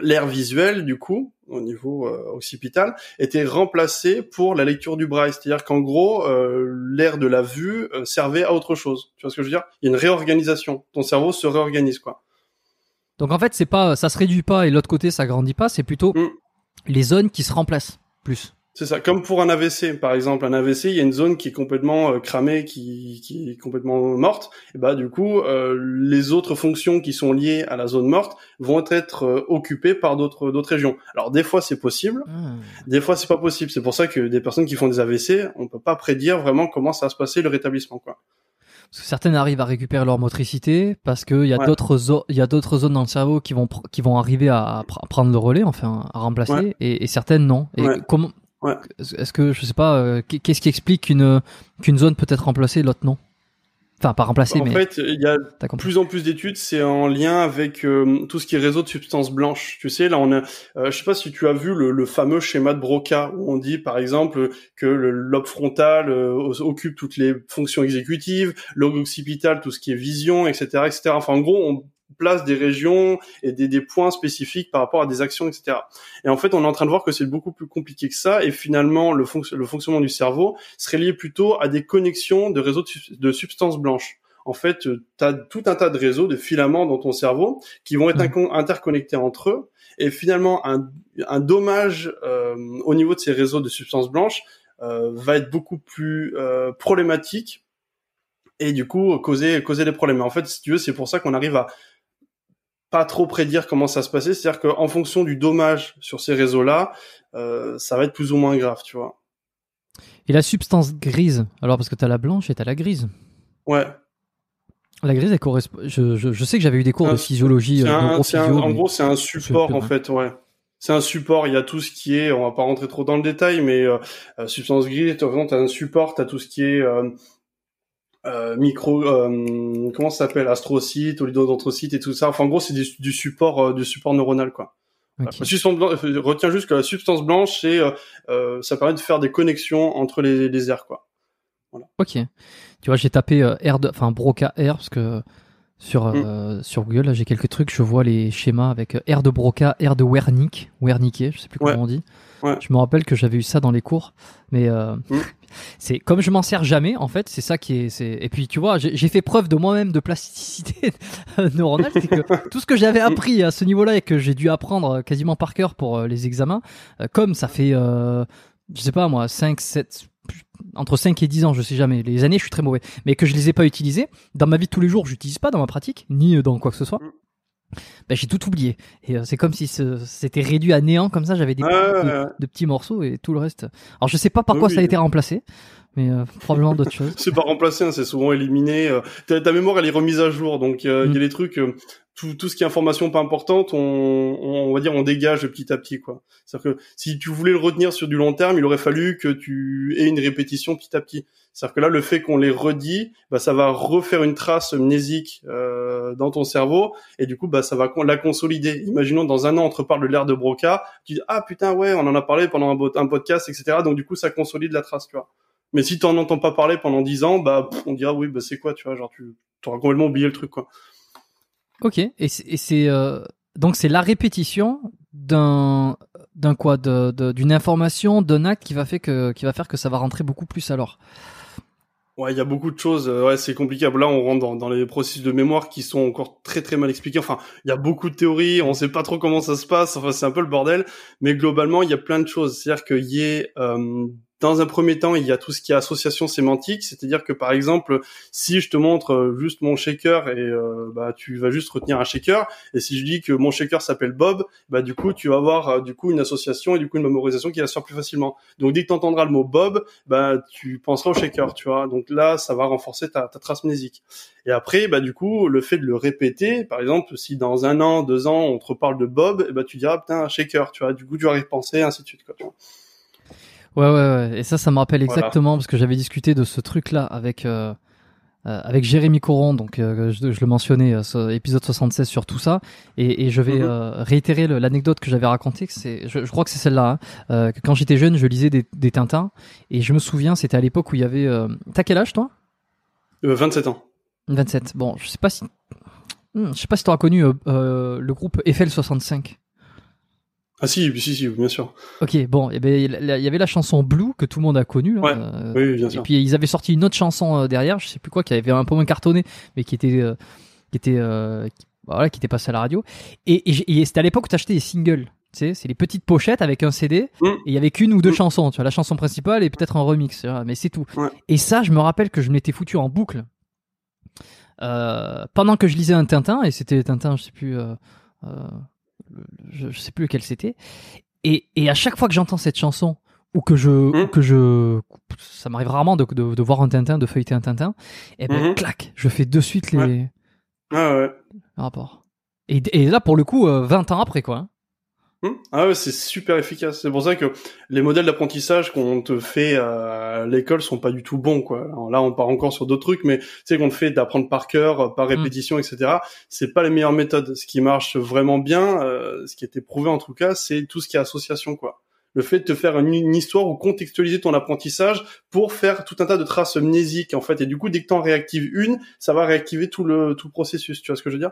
l'air visuel, du coup, au niveau euh, occipital, était remplacé pour la lecture du braille. C'est-à-dire qu'en gros, euh, l'air de la vue euh, servait à autre chose. Tu vois ce que je veux dire? Il y a une réorganisation. Ton cerveau se réorganise, quoi. donc en fait, c'est pas, ça se réduit pas et l'autre côté ça grandit pas. C'est plutôt Mm. les zones qui se remplacent plus. C'est ça. Comme pour un AVC, par exemple, un AVC, il y a une zone qui est complètement euh, cramée, qui, qui est complètement morte. Et bah du coup, euh, les autres fonctions qui sont liées à la zone morte vont être euh, occupées par d'autres d'autres régions. Alors des fois c'est possible, des fois c'est pas possible. C'est pour ça que des personnes qui font des AVC, on peut pas prédire vraiment comment ça va se passer le rétablissement, quoi. Parce que certaines arrivent à récupérer leur motricité parce qu'il y a Ouais. d'autres zo- il y a d'autres zones dans le cerveau qui vont qui vont arriver à, pr- à prendre le relais, enfin à remplacer, Ouais. et, et certaines non. Et Ouais. comment Ouais. Est-ce que je sais pas euh, qu'est-ce qui explique qu'une qu'une zone peut être remplacée, l'autre non? Enfin pas remplacée, en mais fait, il y a compris. plus en plus d'études, c'est en lien avec euh, tout ce qui est réseau de substances blanches. Tu sais, là, on a, euh, je sais pas si tu as vu le, le fameux schéma de Broca où on dit, par exemple, que le lobe frontal euh, occupe toutes les fonctions exécutives, lobe occipital tout ce qui est vision, etc., etc. Enfin, en gros, on place des régions et des, des points spécifiques par rapport à des actions, etc. Et en fait, on est en train de voir que c'est beaucoup plus compliqué que ça. Et finalement, le, fonc- le fonctionnement du cerveau serait lié plutôt à des connexions de réseaux de, sub- de substances blanches en fait, tu as tout un tas de réseaux, de filaments dans ton cerveau qui vont être incon- interconnectés entre eux. Et finalement, un, un dommage euh, au niveau de ces réseaux de substances blanches euh, va être beaucoup plus euh, problématique et du coup causer causer des problèmes. En fait, si tu veux, c'est pour ça qu'on arrive à pas trop prédire comment ça se passait. C'est-à-dire qu'en fonction du dommage sur ces réseaux-là, euh, ça va être plus ou moins grave, tu vois. Et la substance grise, alors parce que t'as la blanche et t'as la grise. Ouais. La grise, elle correspond. Je, je, je sais que j'avais eu des cours de physiologie, euh, c'est un- neurophysio, en mais- gros, c'est un support en fait, ouais. C'est un support. Il y a tout ce qui est, on va pas rentrer trop dans le détail, mais euh, substance grise, exemple, t'as un support, t'as tout ce qui est euh, euh, micro, euh, comment ça s'appelle, astrocytes, oligodendrocytes et tout ça. Enfin, en gros, c'est du, du support, euh, du support neuronal, quoi. Ok. La substance blanche, euh, retiens juste que la substance blanche, c'est, euh, ça permet de faire des connexions entre les, les aires, quoi. Ok. Tu vois, j'ai tapé R enfin Broca R parce que sur euh, sur Google là j'ai quelques trucs, je vois les schémas avec euh, R de Broca, R de Wernicke, Wernicke, je sais plus comment on dit. Ouais. Je me rappelle que j'avais eu ça dans les cours, mais euh, Mm. c'est comme je m'en sers jamais en fait, c'est ça qui est c'est et puis tu vois, j'ai fait preuve de moi-même de plasticité neuronale, c'est que tout ce que j'avais appris à ce niveau-là et que j'ai dû apprendre quasiment par cœur pour euh, les examens, euh, comme ça fait euh, je sais pas moi 5 7 entre 5 et 10 ans, je sais jamais. Les années, je suis très mauvais. Mais que je les ai pas utilisés. Dans ma vie de tous les jours, j'utilise pas dans ma pratique, ni euh, dans quoi que ce soit. Mm. Ben, j'ai tout oublié. Et euh, c'est comme si c'était réduit à néant, comme ça, j'avais des de, ouais, ouais. de petits morceaux et tout le reste. Alors, je sais pas par quoi Oui, ça a été remplacé, mais euh, probablement d'autres choses. c'est pas remplacé, hein, c'est souvent éliminé. euh, ta, ta mémoire, elle est remise à jour, donc euh, il Mm. y a des trucs, euh, tout, tout ce qui est information pas importante, on, on, on va dire, on dégage petit à petit, quoi. C'est-à-dire que si tu voulais le retenir sur du long terme, il aurait fallu que tu aies une répétition petit à petit. C'est-à-dire que là, le fait qu'on les redit, bah, ça va refaire une trace mnésique euh, dans ton cerveau, et du coup, bah, ça va la consolider. Imaginons dans un an, on te reparle de l'air de Broca, tu dis ah putain ouais, on en a parlé pendant un, un podcast, etc. Donc du coup, ça consolide la trace, tu vois. Mais si t'en entends pas parler pendant 10 ans, bah pff, on dira oui, bah c'est quoi, tu vois, genre tu auras complètement oublié le truc quoi. Ok. Et c'est euh, donc c'est la répétition d'un d'un quoi, d'une information, d'un acte qui va faire que qui va faire que ça va rentrer beaucoup plus alors. Ouais, il y a beaucoup de choses. euh, ouais, c'est compliqué. Là, on rentre dans, dans les processus de mémoire qui sont encore très très mal expliqués. Enfin, il y a beaucoup de théories. On sait pas trop comment ça se passe. Enfin, c'est un peu le bordel. Mais globalement, il y a plein de choses. C'est-à-dire qu'il y ait euh, dans un premier temps, il y a tout ce qui est association sémantique, c'est-à-dire que par exemple, si je te montre euh, juste mon shaker et euh, bah tu vas juste retenir un shaker, et si je dis que mon shaker s'appelle Bob, bah du coup tu vas avoir euh, du coup une association et du coup une mémorisation qui va se faire plus facilement. Donc dès que tu entendras le mot Bob, bah tu penseras au shaker, tu vois. Donc là, ça va renforcer ta, ta trace mnésique. Et après, bah du coup, le fait de le répéter, par exemple, si dans un an, deux ans, on te reparle de Bob, bah tu diras putain un shaker, tu vois. Du coup, tu vas y ainsi de suite, quoi. Tu vois. Ouais, ouais, ouais. Et ça, ça me rappelle exactement parce que j'avais discuté de ce truc-là avec euh, euh, avec Jérémy Coron, donc euh, je, je, le mentionnais, ce épisode 76 sur tout ça, et, et je vais Mhm. réitérer l'anecdote que j'avais racontée. C'est, je, je crois que c'est celle-là. Hein, quand j'étais jeune, je lisais des, des Tintins, et je me souviens, c'était à l'époque où il y avait. T'as quel âge, toi? Euh, 27 ans. 27. Bon, je sais pas si. Hmm, Je sais pas si t'auras connu le groupe FL65. Ah si, si, si, bien sûr. Ok, bon, il y avait la- il y avait la chanson Blue que tout le monde a connue. là, Ouais, euh, Oui, bien et sûr. puis ils avaient sorti une autre chanson euh, derrière, je sais plus quoi, qui avait un peu moins cartonné, mais qui était, euh, qui était, euh, qui- voilà, qui était passé à la radio. Et, et et c'était à l'époque où t'achetais des singles. Tu sais, c'est les petites pochettes avec un CD Mm. et il y avait qu'une ou deux Mm. chansons. Tu vois, la chanson principale et peut-être un remix, mais c'est tout. Ouais. Et ça, je me rappelle que je m'étais foutu en boucle euh, pendant que je lisais un Tintin et c'était Tintin, je sais plus, euh, euh, je, je sais plus lequel c'était. Et, et à chaque fois que j'entends cette chanson ou que je, Mm. ou que je, ça m'arrive rarement de, de, de voir un Tintin, de feuilleter un Tintin, et ben Mhm. clac, je fais de suite les, Ouais. Ah ouais. les rapports. Et, et là, pour le coup, euh, 20 ans après, quoi. Hmm Ah ouais, c'est super efficace. C'est pour ça que les modèles d'apprentissage qu'on te fait à l'école sont pas du tout bons, quoi. Alors là, on part encore sur d'autres trucs, mais tu sais qu'on te fait d'apprendre par cœur, par répétition, etc. C'est pas les meilleures méthodes. Ce qui marche vraiment bien, euh, ce qui a été prouvé en tout cas, c'est tout ce qui est association, quoi. Le fait de te faire une, une histoire ou contextualiser ton apprentissage pour faire tout un tas de traces mnésiques, en fait. Et du coup, dès que t'en réactives une, ça va réactiver tout le, tout le processus. Tu vois ce que je veux dire?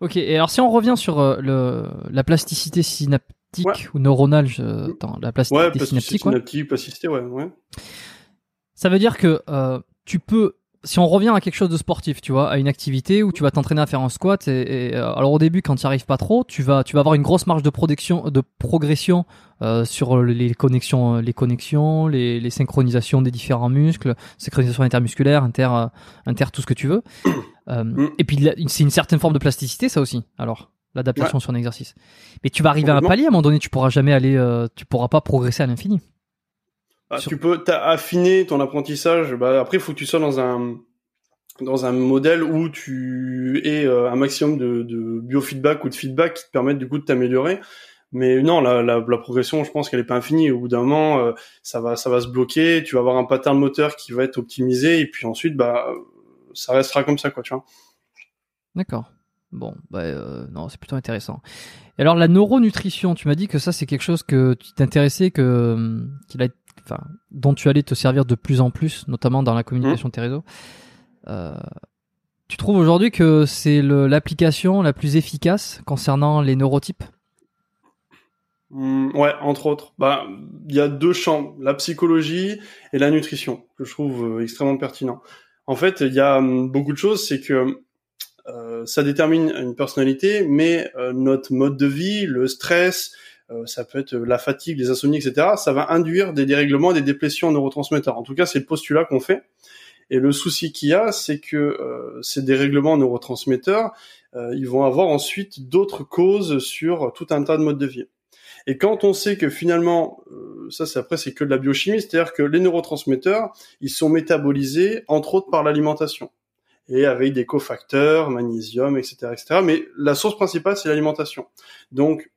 Ok, et alors si on revient sur euh, le, la plasticité synaptique Ouais. ou neuronale, je, attends, la plasticité Ouais, plasticité synaptique, ouais. synaptique, plasticité, ouais, ouais. Ça veut dire que euh, tu peux, si on revient à quelque chose de sportif, tu vois, à une activité où tu vas t'entraîner à faire un squat, et, et, euh, alors au début, quand tu n'y arrives pas trop, tu vas, tu vas avoir une grosse marge de production, de progression euh, sur les connexions, les connexions, les, les synchronisations des différents muscles, synchronisation intermusculaire, inter, inter, tout ce que tu veux. Euh, Mm. Et puis c'est une certaine forme de plasticité, ça aussi. Alors l'adaptation sur un exercice. Mais tu vas arriver à un palier à un moment donné, tu pourras jamais aller, euh, tu pourras pas progresser à l'infini. Ah, Sur- Tu peux affiné ton apprentissage. Bah, après, il faut que tu sois dans un dans un modèle où tu aies euh, un maximum de, de biofeedback ou de feedback qui te permettent du coup de t'améliorer. Mais non, la, la, la progression, je pense qu'elle est pas infinie. Au bout d'un moment, euh, ça va ça va se bloquer. Tu vas avoir un pattern moteur qui va être optimisé et puis ensuite, bah, ça restera comme ça, quoi. Tu vois. D'accord. Bon, bah, euh, non, c'est plutôt intéressant. Et alors, la neuronutrition, tu m'as dit que ça, c'est quelque chose que tu t'intéressais, que, hum, qu'il a, enfin, dont tu allais te servir de plus en plus, notamment dans la communication de tes réseaux. Euh, tu trouves aujourd'hui que c'est l'application la plus efficace concernant les neurotypes? Hmm, ouais, entre autres. Bah, il y a deux champs, la psychologie et la nutrition, que je trouve euh, extrêmement pertinent. En fait, il y a hum, beaucoup de choses, c'est que euh, ça détermine une personnalité, mais euh, notre mode de vie, le stress, euh, ça peut être la fatigue, les insomnies, etc. Ça va induire des dérèglements, des déplétions en neurotransmetteurs. En tout cas, c'est le postulat qu'on fait. Et le souci qu'il y a, c'est que ces dérèglements en neurotransmetteurs, ils vont avoir ensuite d'autres causes sur tout un tas de modes de vie. Et quand on sait que finalement, euh, ça c'est après c'est que de la biochimie, c'est-à-dire que les neurotransmetteurs, ils sont métabolisés entre autres par l'alimentation et avec des cofacteurs, magnésium, etc., etc. Mais la source principale c'est l'alimentation. Donc,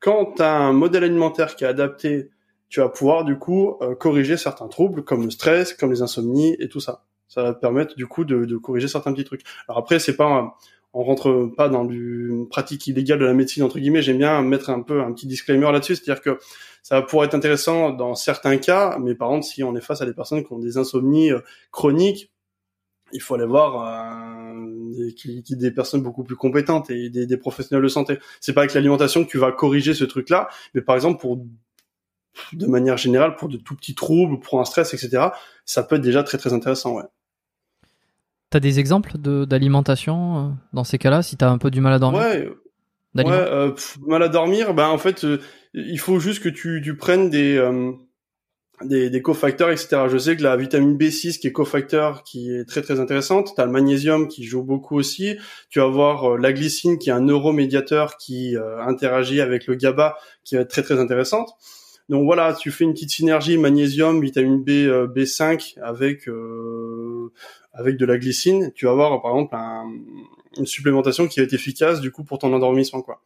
quand tu as un modèle alimentaire qui est adapté, tu vas pouvoir du coup euh, corriger certains troubles comme le stress, comme les insomnies et tout ça. Ça va te permettre du coup de, de corriger certains petits trucs. Alors après c'est pas on rentre pas dans du pratique illégale de la médecine entre guillemets. J'aime bien mettre un peu un petit disclaimer là-dessus, c'est-à-dire que ça pouvoir être intéressant dans certains cas, mais par contre, si on est face à des personnes qui ont des insomnies euh, chroniques, il faut aller voir euh, des, personnes beaucoup plus compétentes et des, des professionnels de santé. C'est pas avec l'alimentation que tu vas corriger ce truc-là, mais par exemple pour de manière générale pour de tout petits troubles, pour un stress, etc. Ça peut être déjà très très intéressant, ouais. T'as des exemples d'alimentation euh, dans ces cas-là, si t'as un peu du mal à dormir Ouais, Ouais, d'aliments euh, pff, mal à dormir, ben en fait, euh, il faut juste que tu, tu prennes des, euh, des, des cofacteurs, etc. Je sais que la vitamine B6 qui est cofacteur, qui est très très intéressante. Tu as le magnésium qui joue beaucoup aussi. Tu vas avoir la glycine qui est un neuromédiateur qui interagit avec le GABA, qui va être très très intéressante. Donc voilà, tu fais une petite synergie magnésium, vitamine B, euh, B5 avec avec de la glycine. Tu vas avoir par exemple une supplémentation qui va être efficace du coup pour ton endormissement quoi.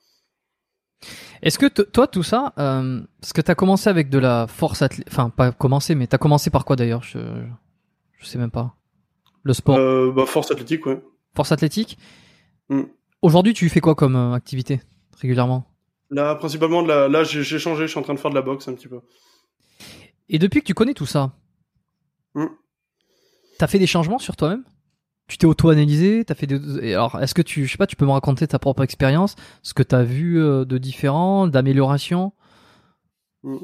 Est-ce que toi, tout ça, euh, parce que t'as commencé avec de la force athlétique, enfin pas commencé, mais t'as commencé par quoi d'ailleurs? Je, je sais même pas. Le sport. Euh, bah, force athlétique, ouais. Force athlétique? Mm. Aujourd'hui, tu fais quoi comme euh, activité régulièrement? Là, principalement, de la... là, j'ai changé. Je suis en train de faire de la boxe un petit peu. Et depuis que tu connais tout ça, mm. T'as fait des changements sur toi-même? Tu t'es auto-analysé, t'as fait des... alors est-ce que tu je sais pas, tu peux me raconter ta propre expérience, ce que t'as vu euh, de différent, d'amélioration? Mmh.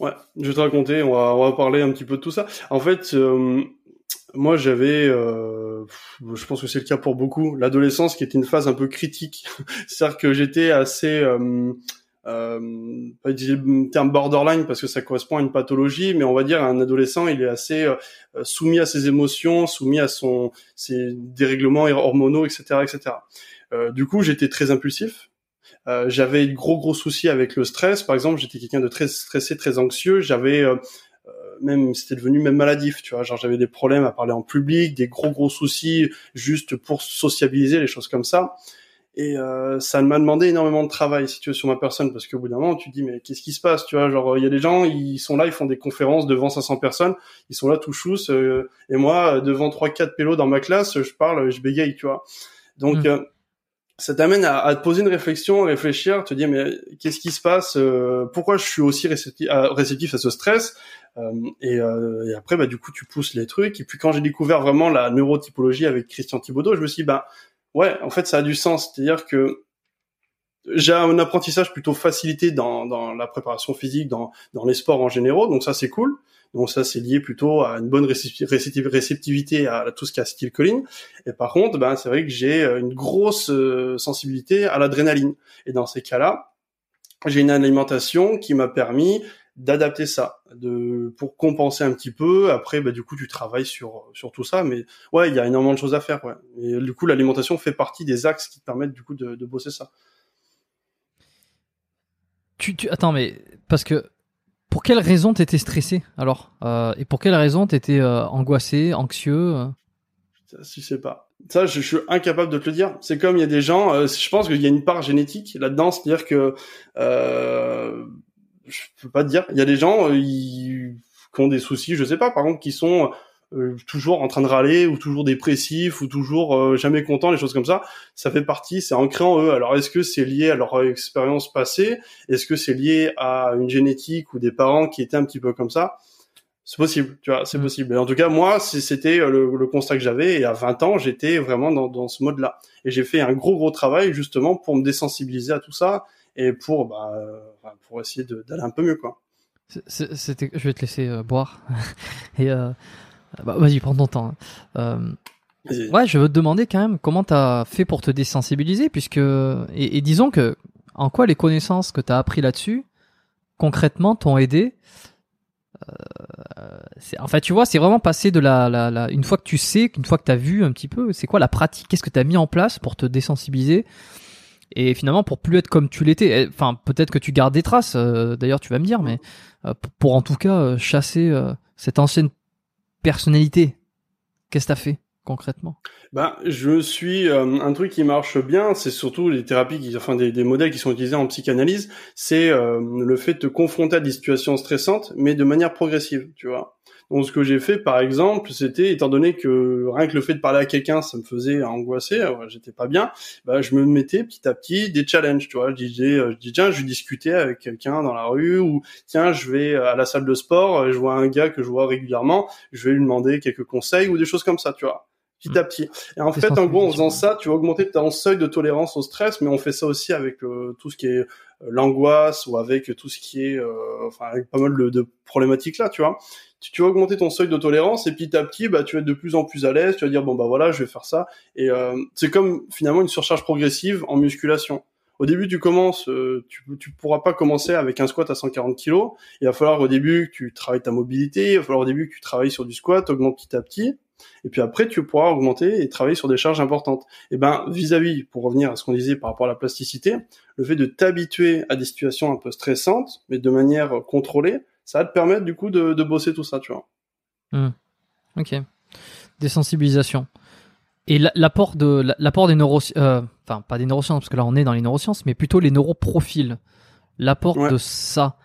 Ouais, je vais te raconter, on va, parler un petit peu de tout ça. En fait, euh, moi j'avais, euh, je pense que c'est le cas pour beaucoup, l'adolescence qui était une phase un peu critique. C'est-à-dire que j'étais assez pas utiliser le terme borderline parce que ça correspond à une pathologie, mais on va dire un adolescent, il est assez euh, soumis à ses émotions, soumis à son ses dérèglements hormonaux, etc., etc. Euh, du coup, j'étais très impulsif. Euh, j'avais gros gros soucis avec le stress. Par exemple, j'étais quelqu'un de très stressé, très anxieux. J'avais euh, même c'était devenu même maladif, tu vois. Genre j'avais des problèmes à parler en public, des gros gros soucis juste pour sociabiliser, les choses comme ça. Et euh, ça m'a demandé énormément de travail, si tu veux, sur ma personne, parce qu'au bout d'un moment, tu te dis, mais qu'est-ce qui se passe, tu vois Genre, il y a des gens, ils sont là, ils font des conférences devant 500 personnes, ils sont là tout chousse, euh, et moi, devant trois quatre pélos dans ma classe, je parle, je bégaye, tu vois. Donc, mm. euh, ça t'amène à, à, te poser une réflexion, à réfléchir, te dire, mais qu'est-ce qui se passe Pourquoi je suis aussi réceptif à, réceptif à ce stress et, et, après, bah, du coup, tu pousses les trucs. Et puis, quand j'ai découvert vraiment la neurotypologie avec Christian Thibaudot, je me suis dit, bah, ouais, en fait, ça a du sens. C'est-à-dire que j'ai un apprentissage plutôt facilité dans, dans la préparation physique, dans, dans les sports en général, donc ça c'est cool. Donc ça c'est lié plutôt à une bonne réceptivité à tout ce qui est acetylcholine. Et par contre, ben c'est vrai que j'ai une grosse euh, sensibilité à l'adrénaline. Et dans ces cas-là, j'ai une alimentation qui m'a permis d'adapter ça, de pour compenser un petit peu. Après, bah, du coup, tu travailles sur sur tout ça, mais ouais, il y a énormément de choses à faire. Ouais. Et du coup, l'alimentation fait partie des axes qui te permettent du coup de, de bosser ça. Tu, tu attends, mais parce que pour quelle raison t'étais stressé alors? Euh, Et pour quelle raison t'étais euh, angoissé, anxieux euh? Ça, je sais pas. Ça, je, suis incapable de te le dire. C'est comme il y a des gens. Euh, je pense qu'il y a une part génétique là-dedans, c'est-à-dire que euh, je peux pas te dire. Il y a des gens euh, qui ont des soucis, je sais pas, par exemple, qui sont euh, toujours en train de râler ou toujours dépressifs ou toujours euh, jamais contents, les choses comme ça. Ça fait partie, c'est ancré en eux. Alors est-ce que c'est lié à leur expérience passée? Est-ce que c'est lié à une génétique ou des parents qui étaient un petit peu comme ça? C'est possible, tu vois, c'est mm. possible. en tout cas, moi, c'était le, constat que j'avais. Et à 20 ans, j'étais vraiment dans, dans ce mode-là. Et j'ai fait un gros, gros travail justement pour me désensibiliser à tout ça et pour bah, pour essayer d'aller un peu mieux quoi. C'était, je vais te laisser euh, boire et euh, bah, vas-y prends ton temps. Hein. Euh, ouais, je veux te demander quand même comment t'as fait pour te désensibiliser puisque et, disons que en quoi les connaissances que t'as appris là-dessus concrètement t'ont aidé. en fait, tu vois, c'est vraiment passer de la, la, la, une fois que tu sais, une fois que t'as vu un petit peu, c'est quoi la pratique, qu'est-ce que t'as mis en place pour te désensibiliser et finalement pour plus être comme tu l'étais eh, enfin peut-être que tu gardes des traces euh, d'ailleurs tu vas me dire mais euh, pour, en tout cas euh, chasser cette ancienne personnalité qu'est-ce que t'as fait concrètement? Ben je suis un truc qui marche bien c'est surtout les thérapies qui enfin des, des, modèles qui sont utilisés en psychanalyse c'est le fait de te confronter à des situations stressantes mais de manière progressive tu vois donc ce que j'ai fait par exemple, c'était étant donné que rien que le fait de parler à quelqu'un, ça me faisait angoisser, j'étais pas bien, bah je me mettais petit à petit des challenges, tu vois, je disais je dis tiens, je vais discuter avec quelqu'un dans la rue ou tiens, je vais à la salle de sport, je vois un gars que je vois régulièrement, je vais lui demander quelques conseils ou des choses comme ça, tu vois petit à petit. Et en fait, en gros, en faisant ça, tu vas augmenter ton seuil de tolérance au stress, mais on fait ça aussi avec euh, tout ce qui est euh, l'angoisse ou avec tout ce qui est, euh, enfin, avec pas mal de, de problématiques là, tu vois tu, vas augmenter ton seuil de tolérance et petit à petit, bah, tu vas être de plus en plus à l'aise. Tu vas dire bon bah voilà, je vais faire ça. Et euh, c'est comme finalement une surcharge progressive en musculation. Au début, tu commences, euh, tu, tu pourras pas commencer avec un squat à 140 kg. Il va falloir au début que tu travailles ta mobilité, il va falloir au début que tu travailles sur du squat, augmente petit à petit. Et puis après, tu pourras augmenter et travailler sur des charges importantes. Et ben, vis-à-vis, pour revenir à ce qu'on disait par rapport à la plasticité, le fait de t'habituer à des situations un peu stressantes, mais de manière contrôlée, ça va te permettre du coup de, de bosser tout ça, tu vois. Hmm. Ok. Désensibilisation. Et l'apport de l'apport des neurosciences, euh, enfin pas des neurosciences parce que là on est dans les neurosciences, mais plutôt les neuroprofils. L'apport de ça.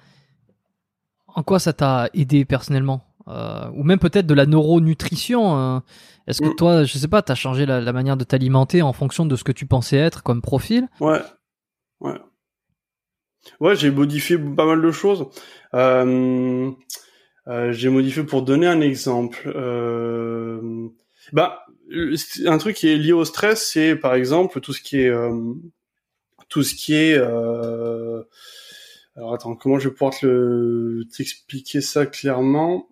En quoi ça t'a aidé personnellement? Euh, ou même peut-être de la neuronutrition. Hein. Est-ce que mm. toi, je sais pas, t'as changé la, manière de t'alimenter en fonction de ce que tu pensais être comme profil? Ouais, ouais, ouais. J'ai modifié pas mal de choses. Euh, euh, j'ai modifié pour donner un exemple. bah, un truc qui est lié au stress, c'est par exemple tout ce qui est tout ce qui est alors attends, comment je vais pouvoir t'expliquer ça clairement?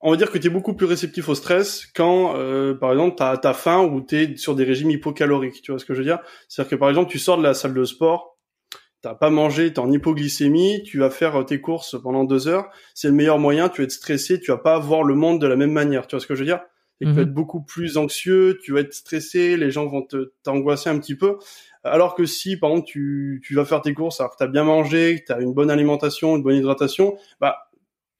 On va dire que tu es beaucoup plus réceptif au stress quand, euh, par exemple, tu as, faim ou tu es sur des régimes hypocaloriques. Tu vois ce que je veux dire? C'est-à-dire que, par exemple, tu sors de la salle de sport, t'as pas mangé, t'es en hypoglycémie, tu vas faire tes courses pendant deux heures. C'est le meilleur moyen, tu vas être stressé, tu vas pas voir le monde de la même manière. Tu vois ce que je veux dire? Tu vas mhm. être beaucoup plus anxieux, tu vas être stressé, les gens vont t'angoisser un petit peu. Alors que si, par exemple, tu, tu vas faire tes courses alors que tu as bien mangé, que tu as une bonne alimentation, une bonne hydratation, bah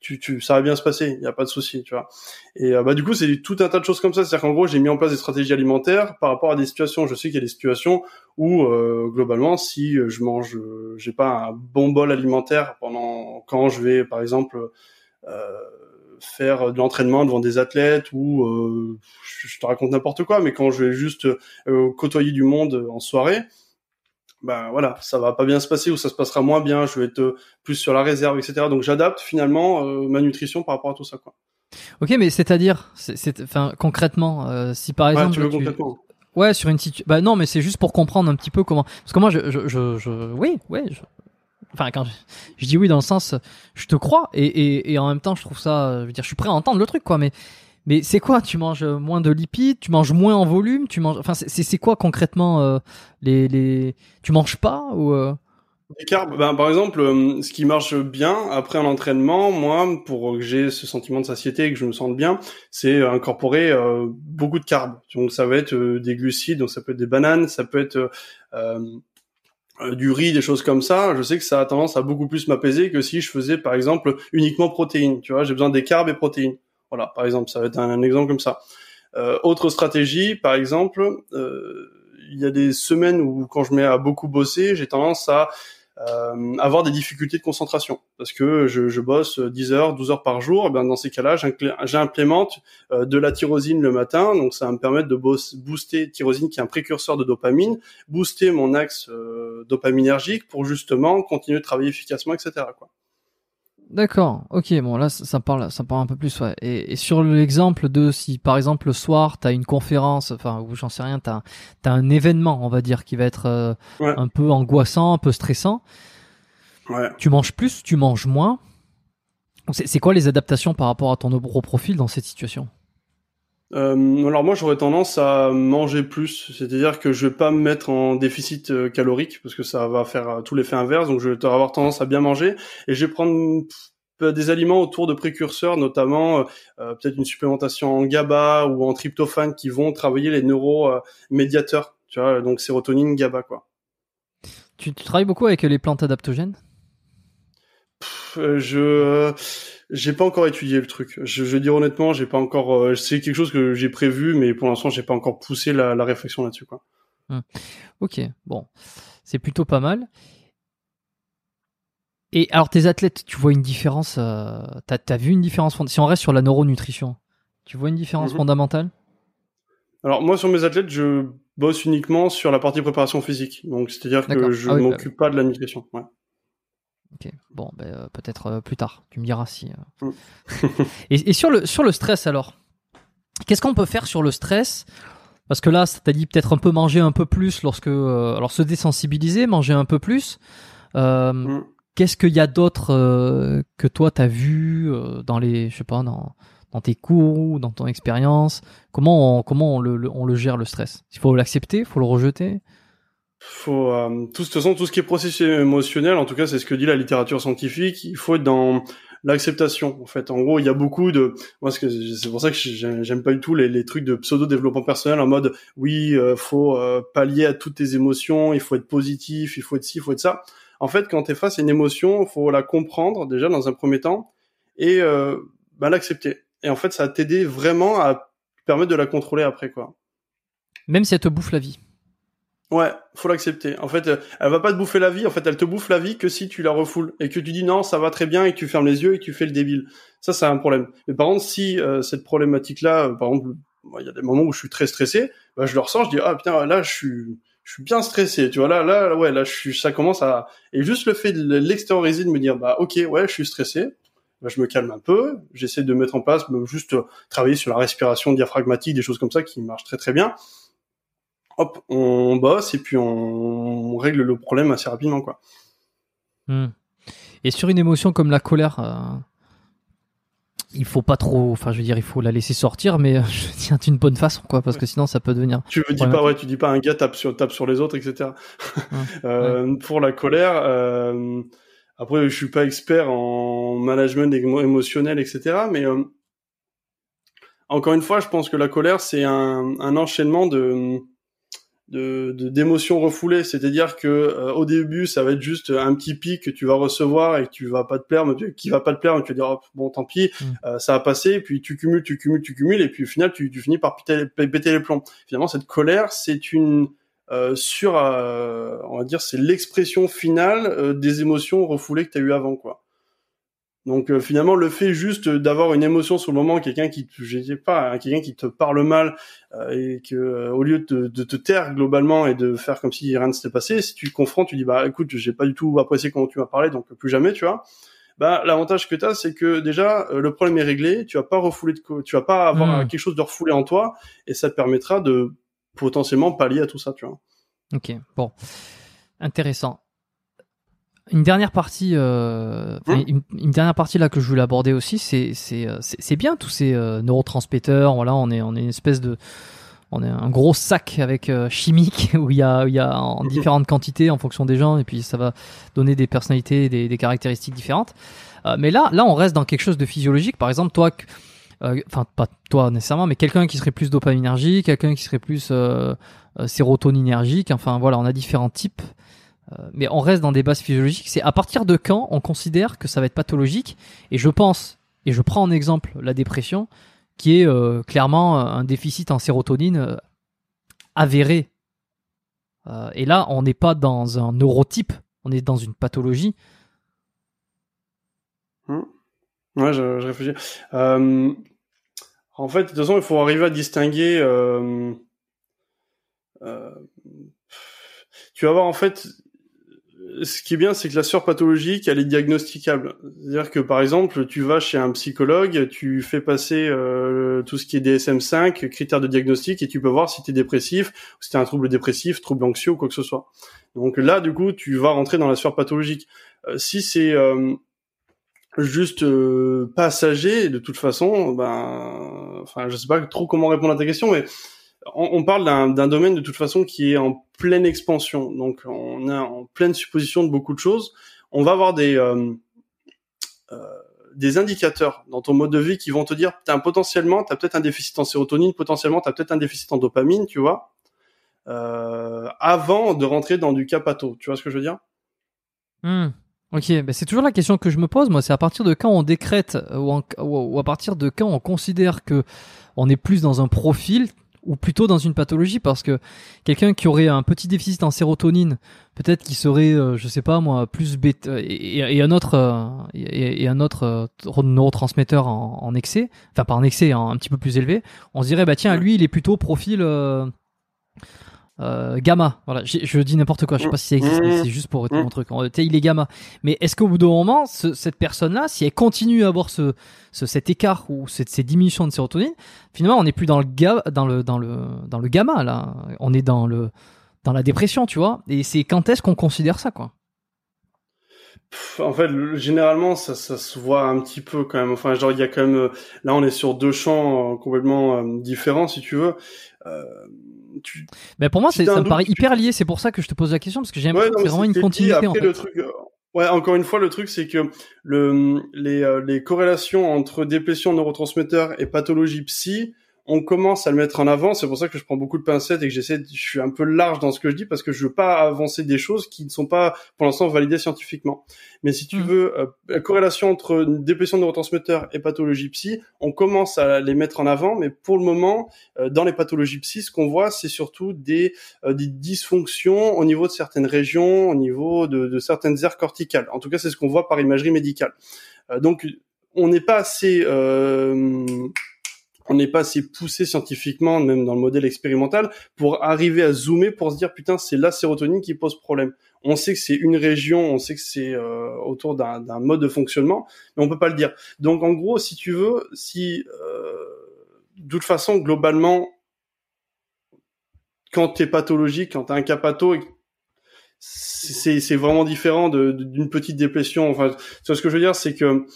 tu, tu, ça va bien se passer, il n'y a pas de souci, tu vois. Et euh, bah du coup, c'est tout un tas de choses comme ça. C'est-à-dire qu'en gros, j'ai mis en place des stratégies alimentaires par rapport à des situations. Je sais qu'il y a des situations où euh, globalement, si je mange, euh, j'ai pas un bon bol alimentaire pendant quand je vais, par exemple, faire de l'entraînement devant des athlètes ou je te raconte n'importe quoi, mais quand je vais juste côtoyer du monde en soirée, ben voilà, ça va pas bien se passer ou ça se passera moins bien, je vais être euh, plus sur la réserve, etc. Donc j'adapte finalement euh, ma nutrition par rapport à tout ça, quoi. Ok, mais c'est-à-dire, c'est, enfin, concrètement, euh, si par exemple, tu veux concrètement. ouais, sur une situation, bah non, mais c'est juste pour comprendre un petit peu comment, parce que moi, je, je, je, je... oui, ouais, je... enfin, quand je... dis oui dans le sens, je te crois et, et, et en même temps, je trouve ça, je veux dire, je suis prêt à entendre le truc, quoi, mais mais c'est quoi Tu manges moins de lipides Tu manges moins en volume Tu manges Enfin, c'est quoi concrètement euh, les, les Tu manges pas ou euh? Les carbs, ben, par exemple, euh, ce qui marche bien après un entraînement, moi, pour que j'ai ce sentiment de satiété et que je me sente bien, c'est incorporer beaucoup de carbs. Donc ça va être des glucides, donc ça peut être des bananes, ça peut être du riz, des choses comme ça. Je sais que ça a tendance à beaucoup plus m'apaiser que si je faisais, par exemple, uniquement protéines. Tu vois, j'ai besoin des carbs et protéines. Voilà, par exemple, ça va être un, exemple comme ça. Euh, autre stratégie, par exemple, euh, il y a des semaines où quand je mets à beaucoup bosser, j'ai tendance à euh, avoir des difficultés de concentration parce que je, bosse 10 heures, 12 heures par jour. Et bien dans ces cas-là, j'implémente de la tyrosine le matin, donc ça va me permettre de booster tyrosine qui est un précurseur de dopamine, booster mon axe euh, dopaminergique pour justement continuer de travailler efficacement, etc. D'accord, ok, bon là ça parle, ça parle un peu plus, ouais. Et, sur l'exemple de si par exemple le soir t'as une conférence, enfin ou j'en sais rien, t'as as un événement, on va dire, qui va être euh, un peu angoissant, un peu stressant. Ouais. Tu manges plus, tu manges moins. C'est quoi les adaptations par rapport à ton profil dans cette situation? Euh, alors moi j'aurais tendance à manger plus, c'est-à-dire que je vais pas me mettre en déficit euh, calorique parce que ça va faire euh, tout l'effet inverse, donc je vais avoir tendance à bien manger. Et je vais prendre des aliments autour de précurseurs, notamment peut-être une supplémentation en GABA ou en tryptophane qui vont travailler les neuromédiateurs, tu vois, donc sérotonine, GABA quoi. Tu, tu travailles beaucoup avec les plantes adaptogènes? Je j'ai pas encore étudié le truc. Je, je veux dire honnêtement, j'ai pas encore. Euh, c'est quelque chose que j'ai prévu, mais pour l'instant, j'ai pas encore poussé la, la réflexion là-dessus, quoi. Hum. Ok, bon, c'est plutôt pas mal. Et alors, tes athlètes, tu vois une différence euh, T'as as vu une différence Si on reste sur la neuronutrition, tu vois une différence mhm. fondamentale? Alors moi, sur mes athlètes, je bosse uniquement sur la partie préparation physique. Donc, c'est-à-dire que je ah bah m'occupe pas de la nutrition. Ouais. Ok, bon, ben, euh, peut-être euh, plus tard. Tu me diras si. Euh. Mm. et, sur le sur le stress alors, qu'est-ce qu'on peut faire sur le stress? Parce que là, t'as dit peut-être un peu manger un peu plus lorsque, alors se désensibiliser, manger un peu plus. Mm. Qu'est-ce qu'il y a d'autre que toi t'as vu dans les, je sais pas, dans dans tes cours ou dans ton expérience? Comment on, comment on le, on le gère le stress? Il faut l'accepter, il faut le rejeter? Euh, tout, de tout ce qui est processus émotionnel, en tout cas c'est ce que dit la littérature scientifique, il faut être dans l'acceptation. En fait, en gros, il y a beaucoup de c'est pour ça que j'aime pas du tout les, trucs de pseudo développement personnel en mode oui, euh, faut euh, pallier à toutes tes émotions, il faut être positif, il faut être ci, il faut être ça. En fait, quand tu es face à une émotion, faut la comprendre déjà dans un premier temps et euh, bah, l'accepter. Et en fait, ça va t'aider vraiment à permettre de la contrôler après quoi. Même si elle te bouffe la vie. Ouais, faut l'accepter. En fait, elle va pas te bouffer la vie. En fait, elle te bouffe la vie que si tu la refoules et que tu dis non, ça va très bien et que tu fermes les yeux et que tu fais le débile. Ça, c'est un problème. Mais par contre, si euh, cette problématique-là, euh, par exemple, il y a des moments où je suis très stressé, bah, je le ressens, je dis ah putain, là, je suis, je suis bien stressé. Tu vois là, là, ouais, là, je suis, ça commence à et juste le fait de l'extérioriser, de me dire bah ok, ouais, je suis stressé. Bah, je me calme un peu, j'essaie de mettre en place, juste travailler sur la respiration diaphragmatique, des choses comme ça qui marchent très très bien hop, on bosse et puis on, règle le problème assez rapidement, quoi. Hmm. Et sur une émotion comme la colère, euh, il faut pas trop, enfin, je veux dire, il faut la laisser sortir, mais je tiens d'une bonne façon, quoi, parce que sinon ça peut devenir. Tu veux dis pas, ouais, tu dis pas un gars tape sur tape sur les autres, etc. euh, Pour la colère. Euh, après, je suis pas expert en management émotionnel, etc. Mais euh, encore une fois, je pense que la colère, c'est un, un enchaînement de de d'émotions refoulées. C'est-à-dire que euh, au début ça va être juste un petit pic que tu vas recevoir et que tu vas pas te plaire mais qui va pas te plaire mais tu vas dire oh, bon tant pis mm. euh, ça va passer puis tu cumules tu cumules tu cumules et puis au final tu, tu finis par péter, péter les plombs. Finalement cette colère c'est une euh, sur on va dire c'est l'expression finale des émotions refoulées que tu as eu avant quoi donc euh, finalement, le fait juste d'avoir une émotion sur le moment, quelqu'un qui, je sais pas, hein, quelqu'un qui te parle mal euh, et que euh, au lieu de, de, te taire globalement et de faire comme si rien ne s'était passé, si tu le confrontes, tu dis bah écoute, j'ai pas du tout apprécié comment tu m'as parlé, donc plus jamais, tu vois. Bah l'avantage que tu as, c'est que déjà le problème est réglé, tu vas pas refouler de, tu vas pas avoir hmm. quelque chose de refoulé en toi et ça te permettra de potentiellement pallier à tout ça, tu vois. Ok, bon, intéressant. Une dernière partie, euh, hein une, dernière partie là que je voulais aborder aussi, c'est c'est euh, c'est bien tous ces euh, neurotransmetteurs. Voilà, on est on est une espèce de on est un gros sac avec euh, chimique où il y a il y a en différentes quantités en fonction des gens et puis ça va donner des personnalités, des, des caractéristiques différentes. mais là là on reste dans quelque chose de physiologique. Par exemple, toi enfin pas toi nécessairement, mais quelqu'un qui serait plus dopaminergique, quelqu'un qui serait plus euh, sérotoninergique. Enfin voilà, on a différents types mais on reste dans des bases physiologiques. C'est à partir de quand on considère que ça va être pathologique. Et je pense, et je prends en exemple la dépression, qui est euh, clairement un déficit en sérotonine euh, avéré. et là, on n'est pas dans un neurotype, on est dans une pathologie. Mmh. Ouais, je réfléchis. en fait, de toute façon, il faut arriver à distinguer. tu vas voir, en fait, ce qui est bien, c'est que la surpathologique, elle est diagnosticable. C'est-à-dire que, par exemple, tu vas chez un psychologue, tu fais passer euh, tout ce qui est DSM-5, critères de diagnostic, et tu peux voir si tu es dépressif, si tu un trouble dépressif, trouble anxieux ou quoi que ce soit. Donc là, du coup, tu vas rentrer dans la surpathologique. Euh, si c'est euh, juste passager, de toute façon, ben, enfin, je sais pas trop comment répondre à ta question, mais on, parle d'un domaine de toute façon qui est en pleine expansion. Donc on est en pleine supposition de beaucoup de choses. On va avoir des euh, euh, des indicateurs dans ton mode de vie qui vont te dire as potentiellement tu peut-être un déficit en sérotonine, potentiellement tu peut-être un déficit en dopamine, tu vois. Euh, avant de rentrer dans du capato, tu vois ce que je veux dire? Hmm. Ok, c'est toujours la question que je me pose. Moi, c'est à partir de quand on décrète ou, à partir de quand on considère que on est plus dans un profil ou plutôt dans une pathologie parce que quelqu'un qui aurait un petit déficit en sérotonine, peut-être qu'il serait, euh, je sais pas moi, plus bêta et, un autre euh, et, un autre euh, neurotransmetteur en, excès, enfin pas en excès, un petit peu plus élevé, on se dirait bah tiens lui il est plutôt profil euh, gamma, voilà, je, dis n'importe quoi, je sais pas si ça existe, mais c'est juste pour mon truc. Il est gamma. Mais est-ce qu'au bout d'un moment, cette personne-là, si elle continue à avoir ce, cet écart ou cette, ces diminutions de sérotonine, finalement, on n'est plus dans le, ga, dans, le, dans, le, dans le gamma, là. On est dans, le, dans la dépression, tu vois. Et c'est quand est-ce qu'on considère ça, quoi? En fait, généralement, ça, ça se voit un petit peu quand même. Enfin, genre, il y a quand même. Là, on est sur deux champs euh, complètement euh, différents, si tu veux. Euh, tu, Mais pour moi, ça me paraît hyper lié. C'est pour ça que je te pose la question parce que j'ai l'impression que c'est vraiment une continuité. en fait. le truc, Ouais, encore une fois, le truc, c'est que le, les, les corrélations entre de neurotransmetteurs et pathologie psy, on commence à le mettre en avant. C'est pour ça que je prends beaucoup de pincettes et que j'essaie, je suis un peu large dans ce que je dis parce que je veux pas avancer des choses qui ne sont pas pour l'instant validées scientifiquement. Mais si tu mmh. veux, euh, la corrélation entre déplétion de neurotransmetteurs et pathologie psy, on commence à les mettre en avant. Mais pour le moment, euh, dans les pathologies psy, ce qu'on voit, c'est surtout des, euh, des dysfonctions au niveau de certaines régions, au niveau de, de certaines aires corticales. En tout cas, c'est ce qu'on voit par imagerie médicale. donc, on n'est pas assez on n'est pas assez poussé scientifiquement, même dans le modèle expérimental, pour arriver à zoomer pour se dire putain c'est la sérotonine qui pose problème. On sait que c'est une région, on sait que c'est euh, autour d'un mode de fonctionnement, mais on peut pas le dire. Donc en gros, si tu veux, si euh, de toute façon globalement, quand t'es pathologique, quand t'as un cas c'est vraiment différent d'une petite déplétion. Enfin, ce que je veux dire, c'est que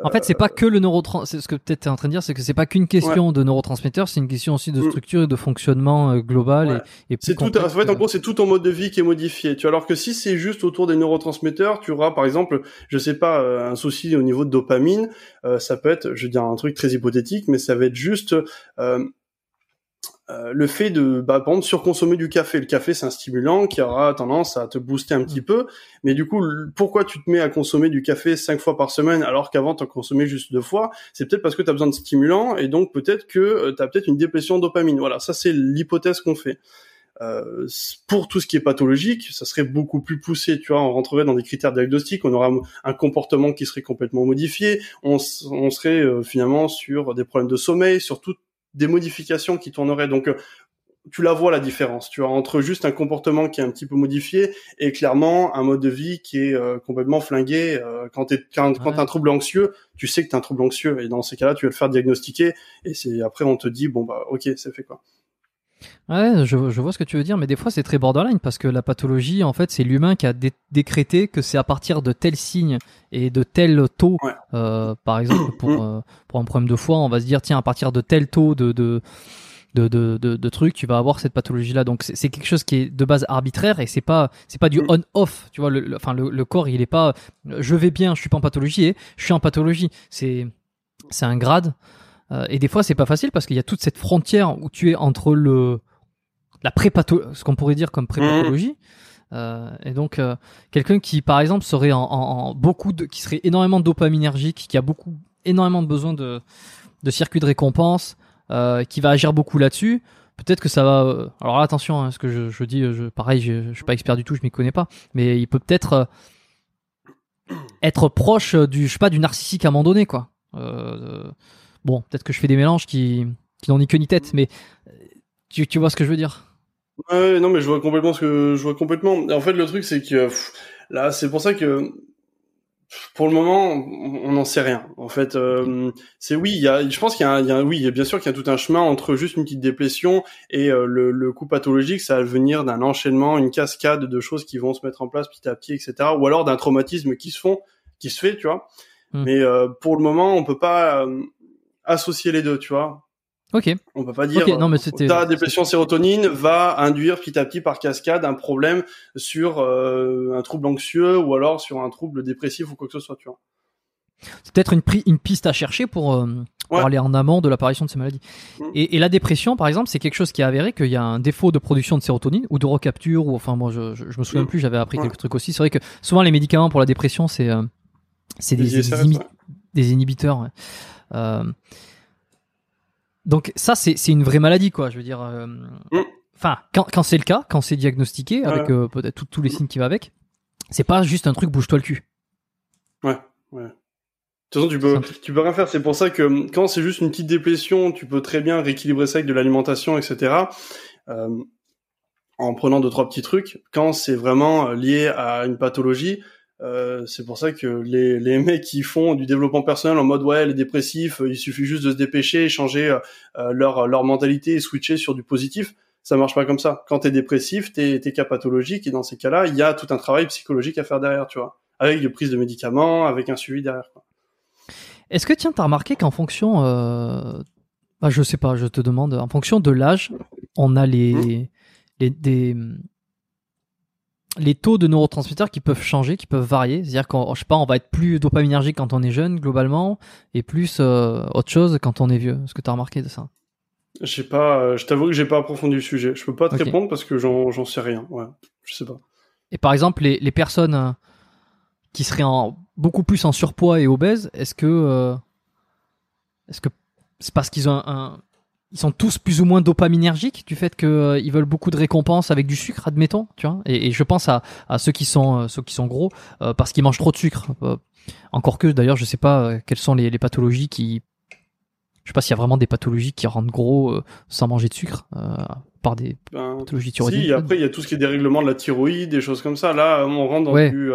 en fait, c'est pas que le neurotransmetteur. Ce que peut-être tu es en train de dire, c'est que c'est pas qu'une question de neurotransmetteurs, c'est une question aussi de mm. structure et de fonctionnement euh, global. Et, c'est tout. En fait, en gros, c'est tout ton mode de vie qui est modifié. Tu vois, alors que si c'est juste autour des neurotransmetteurs, tu auras par exemple, je sais pas, euh, un souci au niveau de dopamine. Euh, ça peut être, je veux dire un truc très hypothétique, mais ça va être juste euh, le fait de, bah, par exemple, surconsommer du café. Le café, c'est un stimulant qui aura tendance à te booster un petit mm. peu. Mais du coup, pourquoi tu te mets à consommer du café cinq fois par semaine alors qu'avant, tu en consommais juste deux fois? C'est peut-être parce que tu as besoin de stimulant et donc peut-être que euh, tu as peut-être une de dopamine. Voilà, ça, c'est l'hypothèse qu'on fait. Euh, pour tout ce qui est pathologique, ça serait beaucoup plus poussé. Tu vois, on rentrerait dans des critères diagnostiques, on aura un comportement qui serait complètement modifié, on, on serait euh, finalement sur des problèmes de sommeil, sur tout, des modifications qui tourneraient. Donc, euh, tu la vois la différence, tu vois, entre juste un comportement qui est un petit peu modifié et clairement un mode de vie qui est euh, complètement flingué. Euh, quand t'es quand, t'as un trouble anxieux, tu sais que t'as un trouble anxieux et dans ces cas-là, tu vas le faire diagnostiquer et c'est après on te dit bon bah ok, c'est fait quoi. Ouais, je, vois ce que tu veux dire, mais des fois c'est très borderline parce que la pathologie, en fait, c'est l'humain qui a décrété que c'est à partir de tel signe et de tel taux. Euh, par exemple, pour, mm. euh, pour un problème de foie, on va se dire tiens, à partir de tel taux de, de de, de, de, trucs, tu vas avoir cette pathologie-là. Donc c'est quelque chose qui est de base arbitraire et c'est pas c'est pas du mm. on-off. Tu vois, le, enfin le, le, corps il est pas je vais bien, je suis pas en pathologie et je suis en pathologie. C'est c'est un grade. Euh, et des fois, c'est pas facile parce qu'il y a toute cette frontière où tu es entre le la prépato ce qu'on pourrait dire comme prépathologie. Euh, et donc euh, quelqu'un qui par exemple serait en, beaucoup de qui serait énormément dopaminergique, qui a beaucoup énormément de besoin de de circuits de récompense, euh, qui va agir beaucoup là-dessus. Peut-être que ça va. Alors attention, hein, ce que je, dis, pareil, je, je, suis pas expert du tout, je m'y connais pas, mais il peut peut-être être proche du, je sais pas, du narcissique à un moment donné, quoi. Bon, peut-être que je fais des mélanges qui, qui n'ont ni queue ni tête, mais euh, tu, tu vois ce que je veux dire Ouais, non, mais je vois complètement ce que je vois complètement. En fait, le truc, c'est que là, c'est pour ça que pour le moment, on n'en sait rien. En fait, euh, c'est oui, il y a, je pense qu'il y, a, il y a oui, bien sûr qu'il y a tout un chemin entre juste une petite déplétion et euh, le, le coup pathologique, ça va venir d'un enchaînement, une cascade de choses qui vont se mettre en place petit à petit, etc. Ou alors d'un traumatisme qui se font, qui se fait, tu vois. Hmm. Mais pour le moment, on peut pas associer les deux, tu vois. Ok. On peut pas dire okay, non, mais ta dépression sérotonine va induire petit à petit par cascade un problème sur euh, un trouble anxieux ou alors sur un trouble dépressif ou quoi que ce soit, tu vois. C'est peut-être une, une, piste à chercher pour, euh, aller en amont de l'apparition de ces maladies. Mm. Et, la dépression, par exemple, c'est quelque chose qui est avéré qu'il y a un défaut de production de sérotonine ou de recapture ou enfin moi je, je, me souviens mm. plus, j'avais appris quelques trucs aussi. C'est vrai que souvent les médicaments pour la dépression c'est euh, des, des, inhibiteurs. Donc ça, c'est une vraie maladie, quoi. Je veux dire, euh, mm. enfin, quand, quand c'est le cas, quand c'est diagnostiqué avec euh, peut-être tous les signes qui vont avec, c'est pas juste un truc bouge-toi le cul. Ouais, ouais. De toute façon, tu peux, tu peux rien faire. C'est pour ça que quand c'est juste une petite déplétion, tu peux très bien rééquilibrer ça avec de l'alimentation, etc. Euh, en prenant deux trois petits trucs. Quand c'est vraiment lié à une pathologie, euh, c'est pour ça que les, les mecs qui font du développement personnel en mode ouais les dépressifs, il suffit juste de se dépêcher, changer euh, euh, leur leur mentalité et switcher sur du positif. Ça marche pas comme ça. Quand t'es dépressif, t'es t'es cas pathologique et dans ces cas-là, il y a tout un travail psychologique à faire derrière, tu vois. avec des prises de médicaments, avec un suivi derrière. Est-ce que tiens, t'as remarqué qu'en fonction, euh... bah, je sais pas, je te demande, en fonction de l'âge, on a les, mmh. les des les taux de neurotransmetteurs qui peuvent changer, qui peuvent varier. C'est-à-dire qu'on, je sais pas, on va être plus dopaminergique quand on est jeune globalement, et plus euh, autre chose quand on est vieux. Est-ce que tu as remarqué de ça? Je pas, euh, je t'avoue que j'ai pas approfondi le sujet. Je peux pas te répondre parce que j'en sais rien. Ouais, je sais pas. Et par exemple, les, les personnes euh, qui seraient en, beaucoup plus en surpoids et obèses, est-ce que est-ce que c'est parce qu'ils ont un, ils sont tous plus ou moins dopaminergiques du fait qu'ils euh, veulent beaucoup de récompenses avec du sucre, admettons, tu vois. Et, je pense à, à, ceux qui sont euh, ceux qui sont gros euh, parce qu'ils mangent trop de sucre. encore que d'ailleurs, je sais pas quelles sont les, les, pathologies qui, je sais pas s'il y a vraiment des pathologies qui rendent gros sans manger de sucre. par des ben, pathologies thyroïdiennes. Si, après il y a tout ce qui est dérèglement de la thyroïde, des choses comme ça. Là, on rentre dans du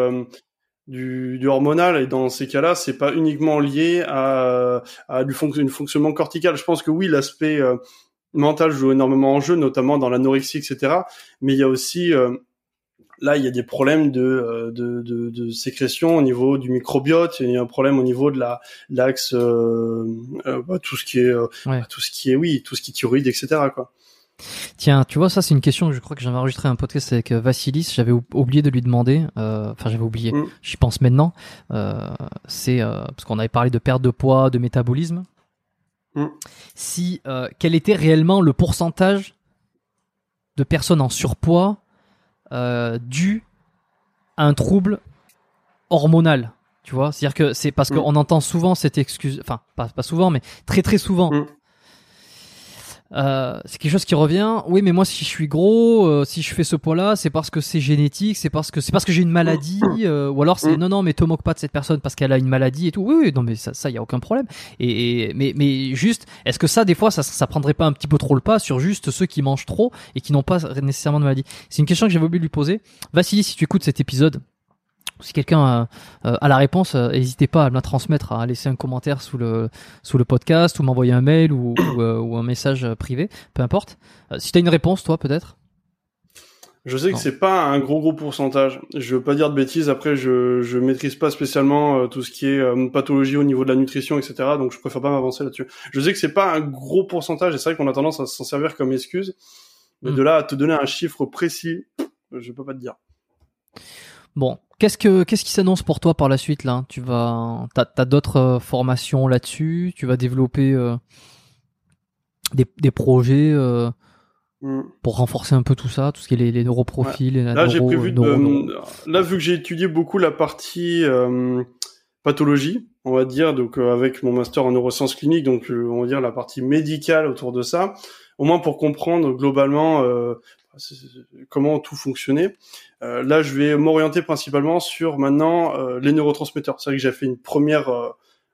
du, du, hormonal. Et dans ces cas-là c'est pas uniquement lié à, à du fonction, fonctionnement cortical. Je pense que oui l'aspect euh, mental joue énormément en jeu notamment dans l'anorexie etc mais il y a aussi euh, là il y a des problèmes de, euh, de, de, de, sécrétion au niveau du microbiote. Il y a un problème au niveau de la l'axe bah, tout ce qui est tout ce qui est oui tout ce qui est thyroïde etc quoi Tiens, tu vois, ça c'est une question que je crois que j'avais enregistré un podcast avec euh, Vassilis. J'avais oublié de lui demander. Euh, enfin, j'avais oublié. J'y pense maintenant. Euh, c'est parce qu'on avait parlé de perte de poids, de métabolisme. Si quel était réellement le pourcentage de personnes en surpoids dû à un trouble hormonal tu vois? C'est à dire que c'est parce qu'on entend souvent cette excuse enfin pas, pas souvent mais très très souvent euh, c'est quelque chose qui revient. Oui, mais moi, si je suis gros, euh, si je fais ce poids-là, c'est parce que c'est génétique, c'est parce que c'est parce que j'ai une maladie, euh, ou alors c'est mm. non, non, mais te moque pas de cette personne parce qu'elle a une maladie et tout. Oui, oui, non, mais ça, ça, y a aucun problème. Et, mais, mais juste, est-ce que ça, des fois, ça, ça prendrait pas un petit peu trop le pas sur juste ceux qui mangent trop et qui n'ont pas nécessairement de maladie? C'est une question que j'avais oublié de lui poser. Vassili, si tu écoutes cet épisode, si quelqu'un a, la réponse, euh, n'hésitez pas à me la transmettre, à laisser un commentaire sous le sous le podcast ou m'envoyer un mail ou, ou, euh, un message privé, peu importe. Euh, si tu as une réponse, toi peut-être. Je sais que c'est pas un gros gros pourcentage. Je veux pas dire de bêtises. Après, je je maîtrise pas spécialement tout ce qui est pathologie au niveau de la nutrition, etc. Donc je préfère pas m'avancer là-dessus. Je sais que c'est pas un gros pourcentage. Et c'est vrai qu'on a tendance à s'en servir comme excuse. Mais hmm. de là à te donner un chiffre précis, je peux pas te dire. Bon, qu'est-ce que qu'est-ce qui s'annonce pour toi par la suite là? Tu vas, t'as as, d'autres euh, formations là-dessus? Tu vas développer euh, des, des projets euh, mm. pour renforcer un peu tout ça, tout ce qui est les, les neuroprofils. Ouais. là, j'ai prévu de, là vu que j'ai étudié beaucoup la partie pathologie, on va dire, donc avec mon master en neurosciences cliniques, donc on va dire la partie médicale autour de ça, au moins pour comprendre globalement comment tout fonctionnait. Euh, là, je vais m'orienter principalement sur maintenant euh, les neurotransmetteurs. C'est vrai que j'ai fait une première euh,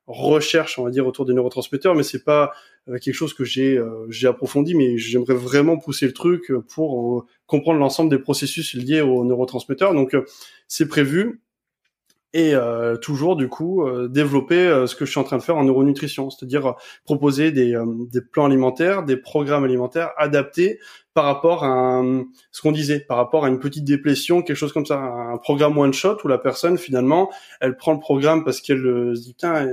recherche, on va dire, autour des neurotransmetteurs, mais c'est pas quelque chose que j'ai approfondi, mais j'aimerais vraiment pousser le truc pour comprendre l'ensemble des processus liés aux neurotransmetteurs. Donc, c'est prévu et toujours du coup développer ce que je suis en train de faire en neuronutrition, c'est-à-dire proposer des, plans alimentaires, des programmes alimentaires adaptés par rapport à ce qu'on disait, par rapport à une petite déplétion, quelque chose comme ça, un programme one shot où la personne finalement elle prend le programme parce qu'elle se dit tiens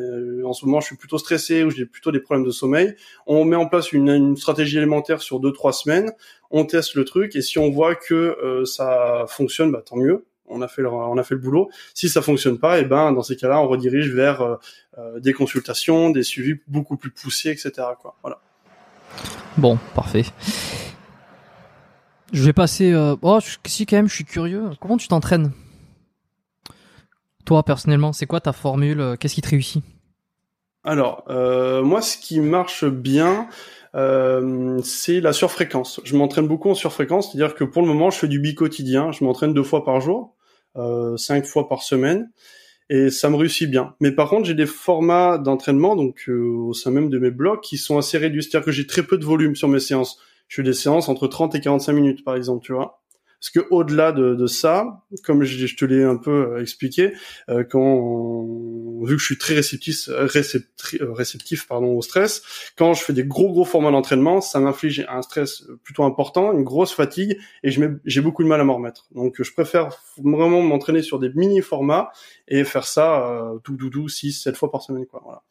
en ce moment je suis plutôt stressé ou j'ai plutôt des problèmes de sommeil, on met en place une, stratégie alimentaire sur deux trois semaines, on teste le truc et si on voit que ça fonctionne, bah tant mieux on a fait le, boulot. Si ça fonctionne pas, et eh ben dans ces cas-là, on redirige vers euh, euh, des consultations, des suivis beaucoup plus poussés, etc. Quoi. Voilà. Bon, parfait. Je vais passer. Euh... Oh, si quand même, je suis curieux. Comment tu t'entraînes? Toi personnellement, c'est quoi ta formule? Qu'est-ce qui te réussit? Alors, euh, moi, ce qui marche bien, euh, c'est la surfréquence. Je m'entraîne beaucoup en surfréquence, c'est-à-dire que pour le moment, je fais du bi-quotidien. Je m'entraîne deux fois par jour, euh, cinq fois par semaine, et ça me réussit bien. Mais par contre, j'ai des formats d'entraînement, donc euh, au sein même de mes blocs, qui sont assez réduits. C'est-à-dire que j'ai très peu de volume sur mes séances. Je fais des séances entre 30 et 45 minutes, par exemple, tu vois. Parce que au-delà de, de, ça, comme je, te l'ai un peu euh, expliqué, euh, quand vu que je suis très réceptif, réceptif, réceptif au stress, quand je fais des gros gros formats d'entraînement, ça m'inflige un stress plutôt important, une grosse fatigue, et j'ai beaucoup de mal à m'en remettre. Donc je préfère vraiment m'entraîner sur des mini formats et faire ça euh, tout doudou 6 7 fois par semaine quoi. Voilà.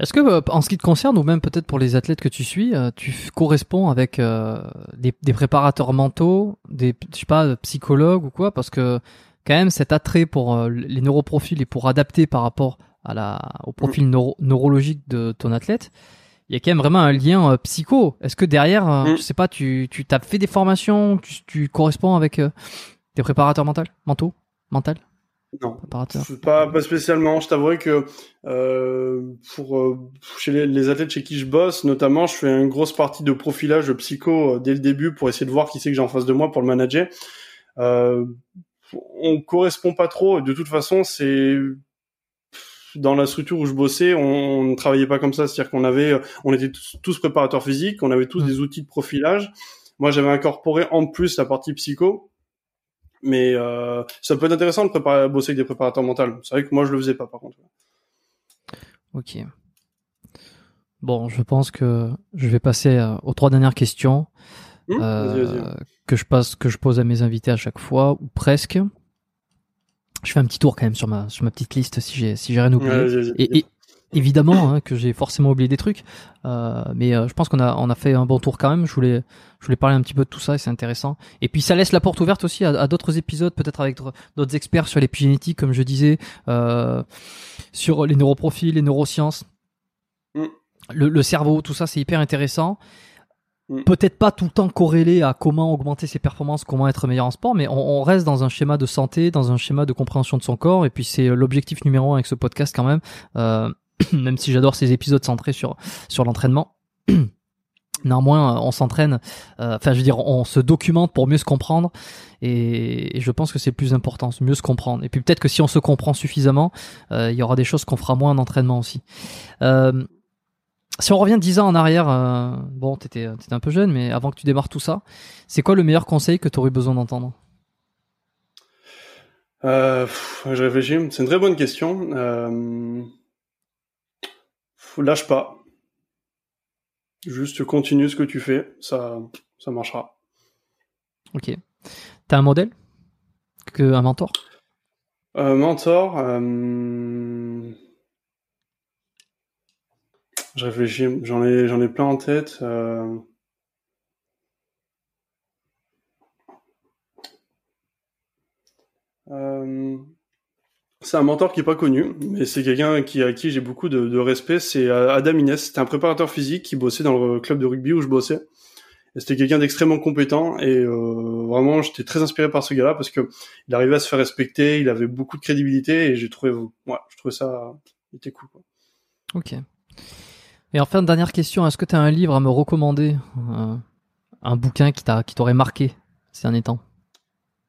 Est-ce que, euh, en ce qui te concerne, ou même peut-être pour les athlètes que tu suis, euh, tu corresponds avec euh, des, des, préparateurs mentaux, des, je sais pas, psychologues ou quoi? Parce que quand même, cet attrait pour les neuroprofils et pour adapter par rapport à la, au profil neurologique de ton athlète, il y a quand même vraiment un lien psycho. Est-ce que derrière, mm. je sais pas, tu, tu as fait des formations, tu, tu corresponds avec des préparateurs mentaux, mentaux, mentales? Non, pas, pas spécialement. Je t'avouerai que euh, pour euh, chez les, athlètes chez qui je bosse, notamment, je fais une grosse partie de profilage psycho euh, dès le début pour essayer de voir qui c'est que j'ai en face de moi pour le manager. Euh, on correspond pas trop. De toute façon, c'est dans la structure où je bossais, on ne travaillait pas comme ça. C'est-à-dire qu'on avait, on était tous, préparateurs physiques, on avait tous mmh. des outils de profilage. Moi, j'avais incorporé en plus la partie psycho mais euh, ça peut être intéressant de préparer, bosser avec des préparateurs mentaux. C'est vrai que moi je le faisais pas par contre. Ok. Bon, je pense que je vais passer euh, aux trois dernières questions mmh, euh, que je passe, que je pose à mes invités à chaque fois ou presque. Je fais un petit tour quand même sur ma sur ma petite liste si j'ai si j'ai rien oublié. et, et, évidemment hein, que j'ai forcément oublié des trucs, euh, mais euh, je pense qu'on a on a fait un bon tour quand même. Je voulais je voulais parler un petit peu de tout ça et c'est intéressant. Et puis ça laisse la porte ouverte aussi à, d'autres épisodes, peut-être avec d'autres experts sur l'épigénétique, comme je disais, euh, sur les neuroprofils, les neurosciences, mm. le, le, cerveau, tout ça, c'est hyper intéressant. Mm. Peut-être pas tout le temps corrélé à comment augmenter ses performances, comment être meilleur en sport, mais on, on, reste dans un schéma de santé, dans un schéma de compréhension de son corps, et puis c'est l'objectif numéro un avec ce podcast quand même. Euh, même si j'adore ces épisodes centrés sur sur l'entraînement. Néanmoins, on s'entraîne, euh, enfin je veux dire, on se documente pour mieux se comprendre et, je pense que c'est le plus important, mieux se comprendre. Et puis peut-être que si on se comprend suffisamment, euh, il y aura des choses qu'on fera moins en entraînement aussi. Euh, si on revient dix ans en arrière, bon, t'étais étais un peu jeune, mais avant que tu démarres tout ça, c'est quoi le meilleur conseil que tu aurais besoin d'entendre? Je réfléchis, c'est une très bonne question lâche pas. Juste continue ce que tu fais, ça, ça marchera. Ok. T'as un modèle que un mentor? Un mentor. Euh... Je réfléchis. J'en ai, j'en ai plein en tête. Euh... Euh... C'est un mentor qui est pas connu, mais c'est quelqu'un à qui j'ai beaucoup de, respect. C'est euh, Adam Inès. C'était un préparateur physique qui bossait dans le club de rugby où je bossais. Et c'était quelqu'un d'extrêmement compétent et euh, vraiment j'étais très inspiré par ce gars-là parce que il arrivait à se faire respecter, il avait beaucoup de crédibilité et j'ai trouvé, ouais, je trouvais ça, il était cool. Ok. Et enfin dernière question, est-ce que tu as un livre à me recommander, euh, un bouquin qui qui t'aurait marqué ces derniers temps?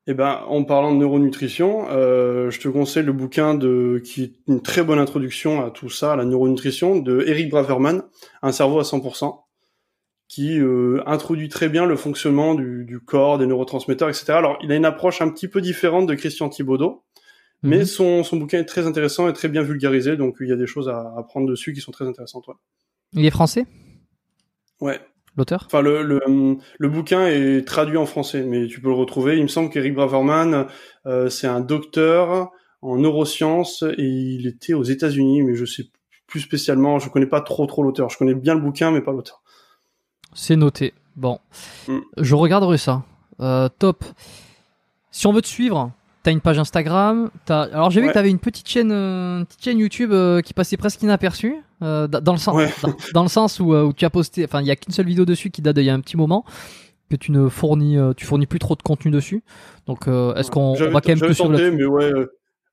Eh ben, en parlant de neuronutrition, euh, je te conseille le bouquin de qui est une très bonne introduction à tout ça, à la neuronutrition, de Eric Braverman, Un cerveau à 100%, qui euh, introduit très bien le fonctionnement du, corps, des neurotransmetteurs, etc. Alors, il a une approche un petit peu différente de Christian Thibaudot, mais mhm. son, son bouquin est très intéressant et très bien vulgarisé, donc il y a des choses à apprendre dessus qui sont très intéressantes. Ouais. Il est français? Ouais, l'auteur? Enfin, le, le, le, bouquin est traduit en français, mais tu peux le retrouver. Il me semble qu'Eric Braverman, euh, c'est un docteur en neurosciences et il était aux États-Unis, mais je sais plus spécialement. Je connais pas trop trop l'auteur. Je connais bien le bouquin, mais pas l'auteur. C'est noté. Bon, mm. je regarderai ça. Euh, top. Si on veut te suivre, T'as une page Instagram. As... Alors j'ai vu que t'avais une petite chaîne, euh, petite chaîne YouTube euh, qui passait presque inaperçue, euh, dans le sens, dans, le sens où, où tu as posté. Enfin, il y a qu'une seule vidéo dessus qui date d'il y a un petit moment que tu ne fournis, tu fournis plus trop de contenu dessus. Donc est-ce qu'on va quand même plus sur le mais ouais,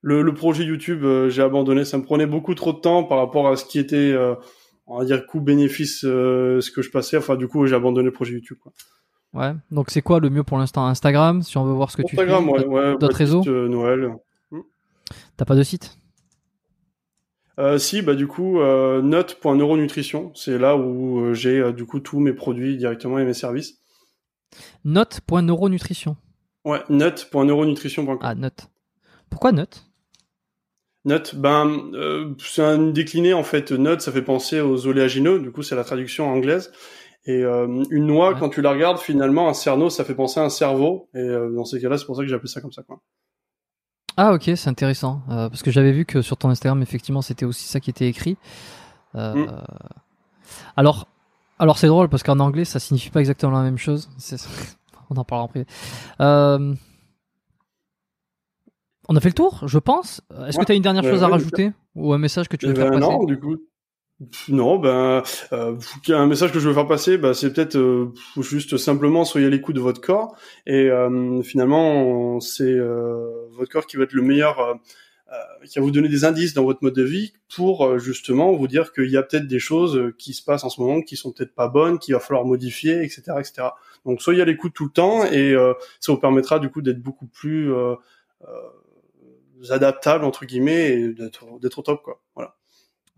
le, le, projet YouTube, j'ai abandonné. Ça me prenait beaucoup trop de temps par rapport à ce qui était, on va dire, coût-bénéfice, ce que je passais. Enfin, du coup, j'ai abandonné le projet YouTube. Quoi. Ouais. Donc c'est quoi le mieux pour l'instant? Instagram, si on veut voir ce que tu fais. Instagram, ouais, D'autres réseaux? Euh, Noël. Hmm. T'as pas de site? Euh, si, bah du coup, euh, note.neuronutrition, c'est là où euh, j'ai du coup tous mes produits directement et mes services. Note.neuronutrition. Ouais, note.neuronutrition.com. Ah, note. Pourquoi note? Note, ben, euh, c'est un décliné en fait. Note, ça fait penser aux oléagineux. Du coup, c'est la traduction anglaise. Et euh, une noix, quand tu la regardes, finalement, un cerneau, ça fait penser à un cerveau. Et euh, dans ces cas-là, c'est pour ça que j'ai appelé ça comme ça, quoi. Ah ok, c'est intéressant. Euh, parce que j'avais vu que sur ton Instagram, effectivement, c'était aussi ça qui était écrit. Mm. Alors, alors c'est drôle parce qu'en anglais, ça signifie pas exactement la même chose. On en parlera en privé. on a fait le tour, je pense. Est-ce que tu as une dernière chose à rajouter? Ou un message que tu veux eh faire ben passer? Non, du coup, non, ben euh, un message que je veux faire passer, ben, c'est peut-être euh, juste simplement soyez à l'écoute de votre corps et euh, finalement c'est euh, votre corps qui va être le meilleur, euh, qui va vous donner des indices dans votre mode de vie pour justement vous dire qu'il y a peut-être des choses qui se passent en ce moment qui sont peut-être pas bonnes, qu'il va falloir modifier, etc., etc. Donc soyez à l'écoute tout le temps et ça vous permettra du coup d'être beaucoup plus adaptable entre guillemets et d'être d'être au top quoi. Voilà.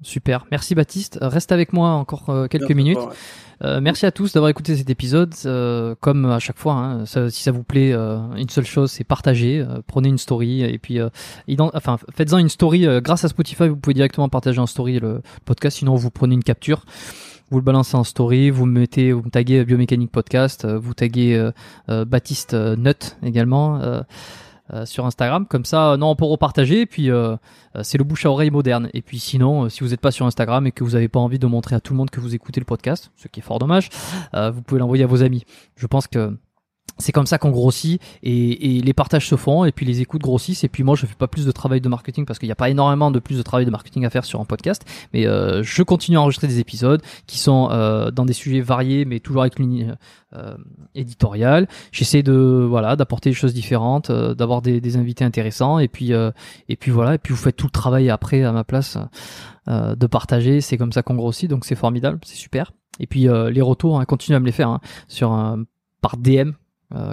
Super, merci Baptiste. Euh, reste avec moi encore euh, quelques minutes. Euh, merci à tous d'avoir écouté cet épisode. comme à chaque fois, hein, si ça vous plaît, une seule chose, c'est partager. prenez une story et puis, enfin, faites-en une story. grâce à Spotify, vous pouvez directement partager en story le, podcast. Sinon, vous prenez une capture vous le balancez en story, vous mettez, vous me taguez Biomécanique Podcast, vous taguez Baptiste Nut également. Euh, sur Instagram. Comme ça, euh, non, on peut repartager. Et puis, euh, c'est le bouche à oreille moderne. Et puis, sinon, si vous n'êtes pas sur Instagram et que vous n'avez pas envie de montrer à tout le monde que vous écoutez le podcast, ce qui est fort dommage, vous pouvez l'envoyer à vos amis. Je pense que c'est comme ça qu'on grossit et, et, les partages se font et puis les écoutes grossissent et puis moi je fais pas plus de travail de marketing parce qu'il n'y a pas énormément de plus de travail de marketing à faire sur un podcast. Mais euh, je continue à enregistrer des épisodes qui sont euh, dans des sujets variés mais toujours avec une euh, éditoriale j'essaie de voilà d'apporter des choses différentes euh, d'avoir des, des, invités intéressants et puis euh, et puis voilà. Et puis vous faites tout le travail après à ma place euh, de partager. C'est comme ça qu'on grossit donc c'est formidable c'est super. Et puis les retours hein, à me les faire hein, sur par DM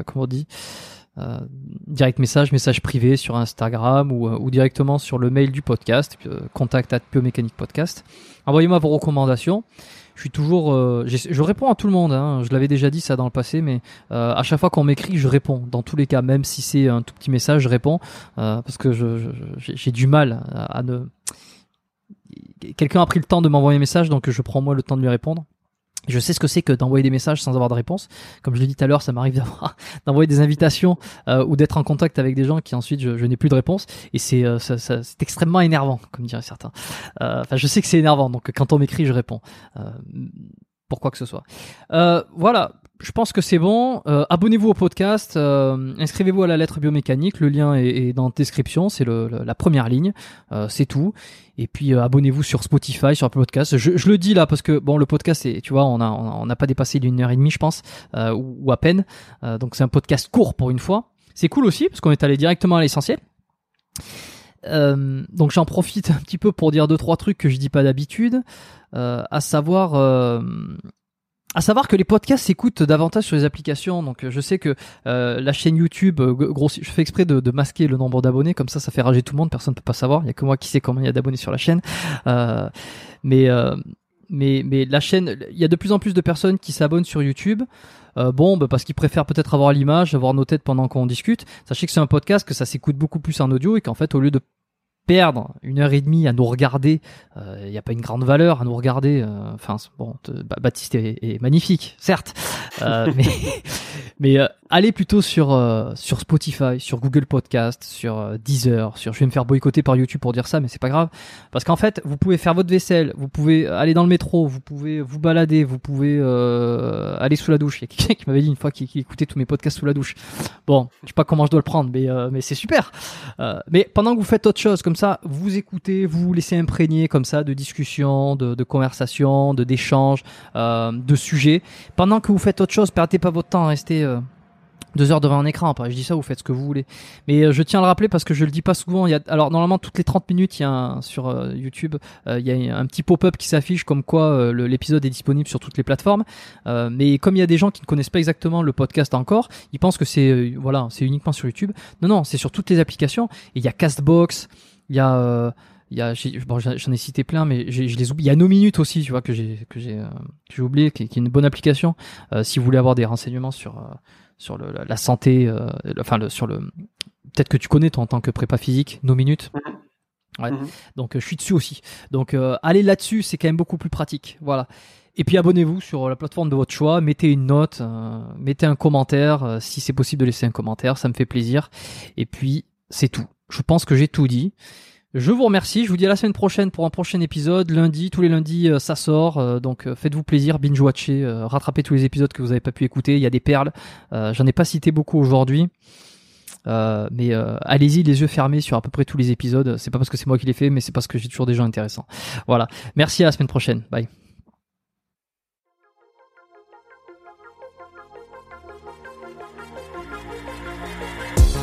comment on dit euh, direct message, message privé sur Instagram ou, euh, ou directement sur le mail du podcast, contact at Biomécanique Podcast. Envoyez-moi vos recommandations. Je suis toujours, je réponds à tout le monde. Hein. Je l'avais déjà dit ça dans le passé, mais à chaque fois qu'on m'écrit, je réponds. Dans tous les cas, même si c'est un tout petit message, je réponds parce que j'ai du mal à, à ne. Quelqu'un a pris le temps de m'envoyer un message, donc je prends moi le temps de lui répondre. Je sais ce que c'est que d'envoyer des messages sans avoir de réponse. Comme je l'ai dit tout à l'heure, ça m'arrive d'envoyer des invitations euh, ou d'être en contact avec des gens qui ensuite je, n'ai plus de réponse et c'est euh, c'est extrêmement énervant, comme diraient certains. Euh, enfin, je sais que c'est énervant, donc quand on m'écrit, je réponds. pour quoi que ce soit. voilà, je pense que c'est bon. Euh, abonnez-vous au podcast, euh, inscrivez-vous à la lettre biomécanique. Le lien est, dans la description, c'est la première ligne, euh, c'est tout. Et puis abonnez-vous sur Spotify, sur Apple Podcast. Je, le dis là parce que bon, le podcast, c'est, tu vois, on a on n'a pas dépassé d'une heure et demie, je pense, ou, ou, à peine. donc c'est un podcast court pour une fois. C'est cool aussi parce qu'on est allé directement à l'essentiel. donc j'en profite un petit peu pour dire deux trois trucs que je dis pas d'habitude, à savoir à savoir que les podcasts s'écoutent davantage sur les applications. Donc, je sais que euh, la chaîne YouTube, euh, je fais exprès de, masquer le nombre d'abonnés, comme ça, ça fait rager tout le monde. Personne ne peut pas savoir. Il y a que moi qui sais combien il y a d'abonnés sur la chaîne. Euh, mais mais mais la chaîne, il y a de plus en plus de personnes qui s'abonnent sur YouTube. bon, bah, parce qu'ils préfèrent peut-être avoir l'image, avoir nos têtes pendant qu'on discute. Sachez que c'est un podcast, que ça s'écoute beaucoup plus en audio et qu'en fait, au lieu de perdre une heure et demie à nous regarder, il euh, n'y a pas une grande valeur à nous regarder. Euh, enfin, bon, Baptiste est, magnifique, certes, euh, mais, mais allez plutôt sur sur Spotify, sur Google Podcast, sur Deezer, sur. Je vais me faire boycotter par YouTube pour dire ça, mais c'est pas grave, parce qu'en fait, vous pouvez faire votre vaisselle, vous pouvez aller dans le métro, vous pouvez vous balader, vous pouvez aller sous la douche. Il y a quelqu'un qui m'avait dit une fois qu'il écoutait tous mes podcasts sous la douche. Bon, je sais pas comment je dois le prendre, mais mais c'est super. mais pendant que vous faites autre chose comme ça, vous écoutez, vous vous laissez imprégner comme ça de discussions, de, conversations, de d'échanges, euh, de sujets. Pendant que vous faites autre chose, perdez pas votre temps à rester euh, deux heures devant un écran. Je dis ça, vous faites ce que vous voulez. Mais euh, je tiens à le rappeler parce que je le dis pas souvent. Il y a, alors normalement toutes les 30 minutes, il y a sur euh, YouTube, il y a un petit pop-up qui s'affiche comme quoi l'épisode est disponible sur toutes les plateformes. mais comme il y a des gens qui ne connaissent pas exactement le podcast encore, ils pensent que c'est voilà, c'est uniquement sur YouTube. Non, non, c'est sur toutes les applications. Et il y a Castbox, il y a Il y a, bon, j'en ai cité plein, mais je les oublie. Il y a nos minutes aussi, tu vois, que j'ai que j'ai j'ai oublié, qui, qui, est une bonne application. si vous voulez avoir des renseignements sur sur le, la santé, enfin le, sur le peut-être que tu connais toi en tant que prépa physique, nos minutes. Mhm. Ouais. Mhm. Donc je suis dessus aussi. Donc allez là-dessus, c'est quand même beaucoup plus pratique. Voilà. Et puis abonnez-vous sur la plateforme de votre choix, mettez une note, euh, mettez un commentaire, euh, si c'est possible de laisser un commentaire, ça me fait plaisir. Et puis c'est tout. Je pense que j'ai tout dit. Je vous remercie, je vous dis à la semaine prochaine pour un prochain épisode. Lundi, tous les lundis, euh, ça sort. donc faites-vous plaisir, binge-watchez, rattrapez tous les épisodes que vous n'avez pas pu écouter. Il y a des perles. J'en ai pas cité beaucoup aujourd'hui. mais allez-y les yeux fermés sur à peu près tous les épisodes. C'est pas parce que c'est moi qui les fait, mais c'est parce que j'ai toujours des gens intéressants. Voilà. Merci à la semaine prochaine. Bye.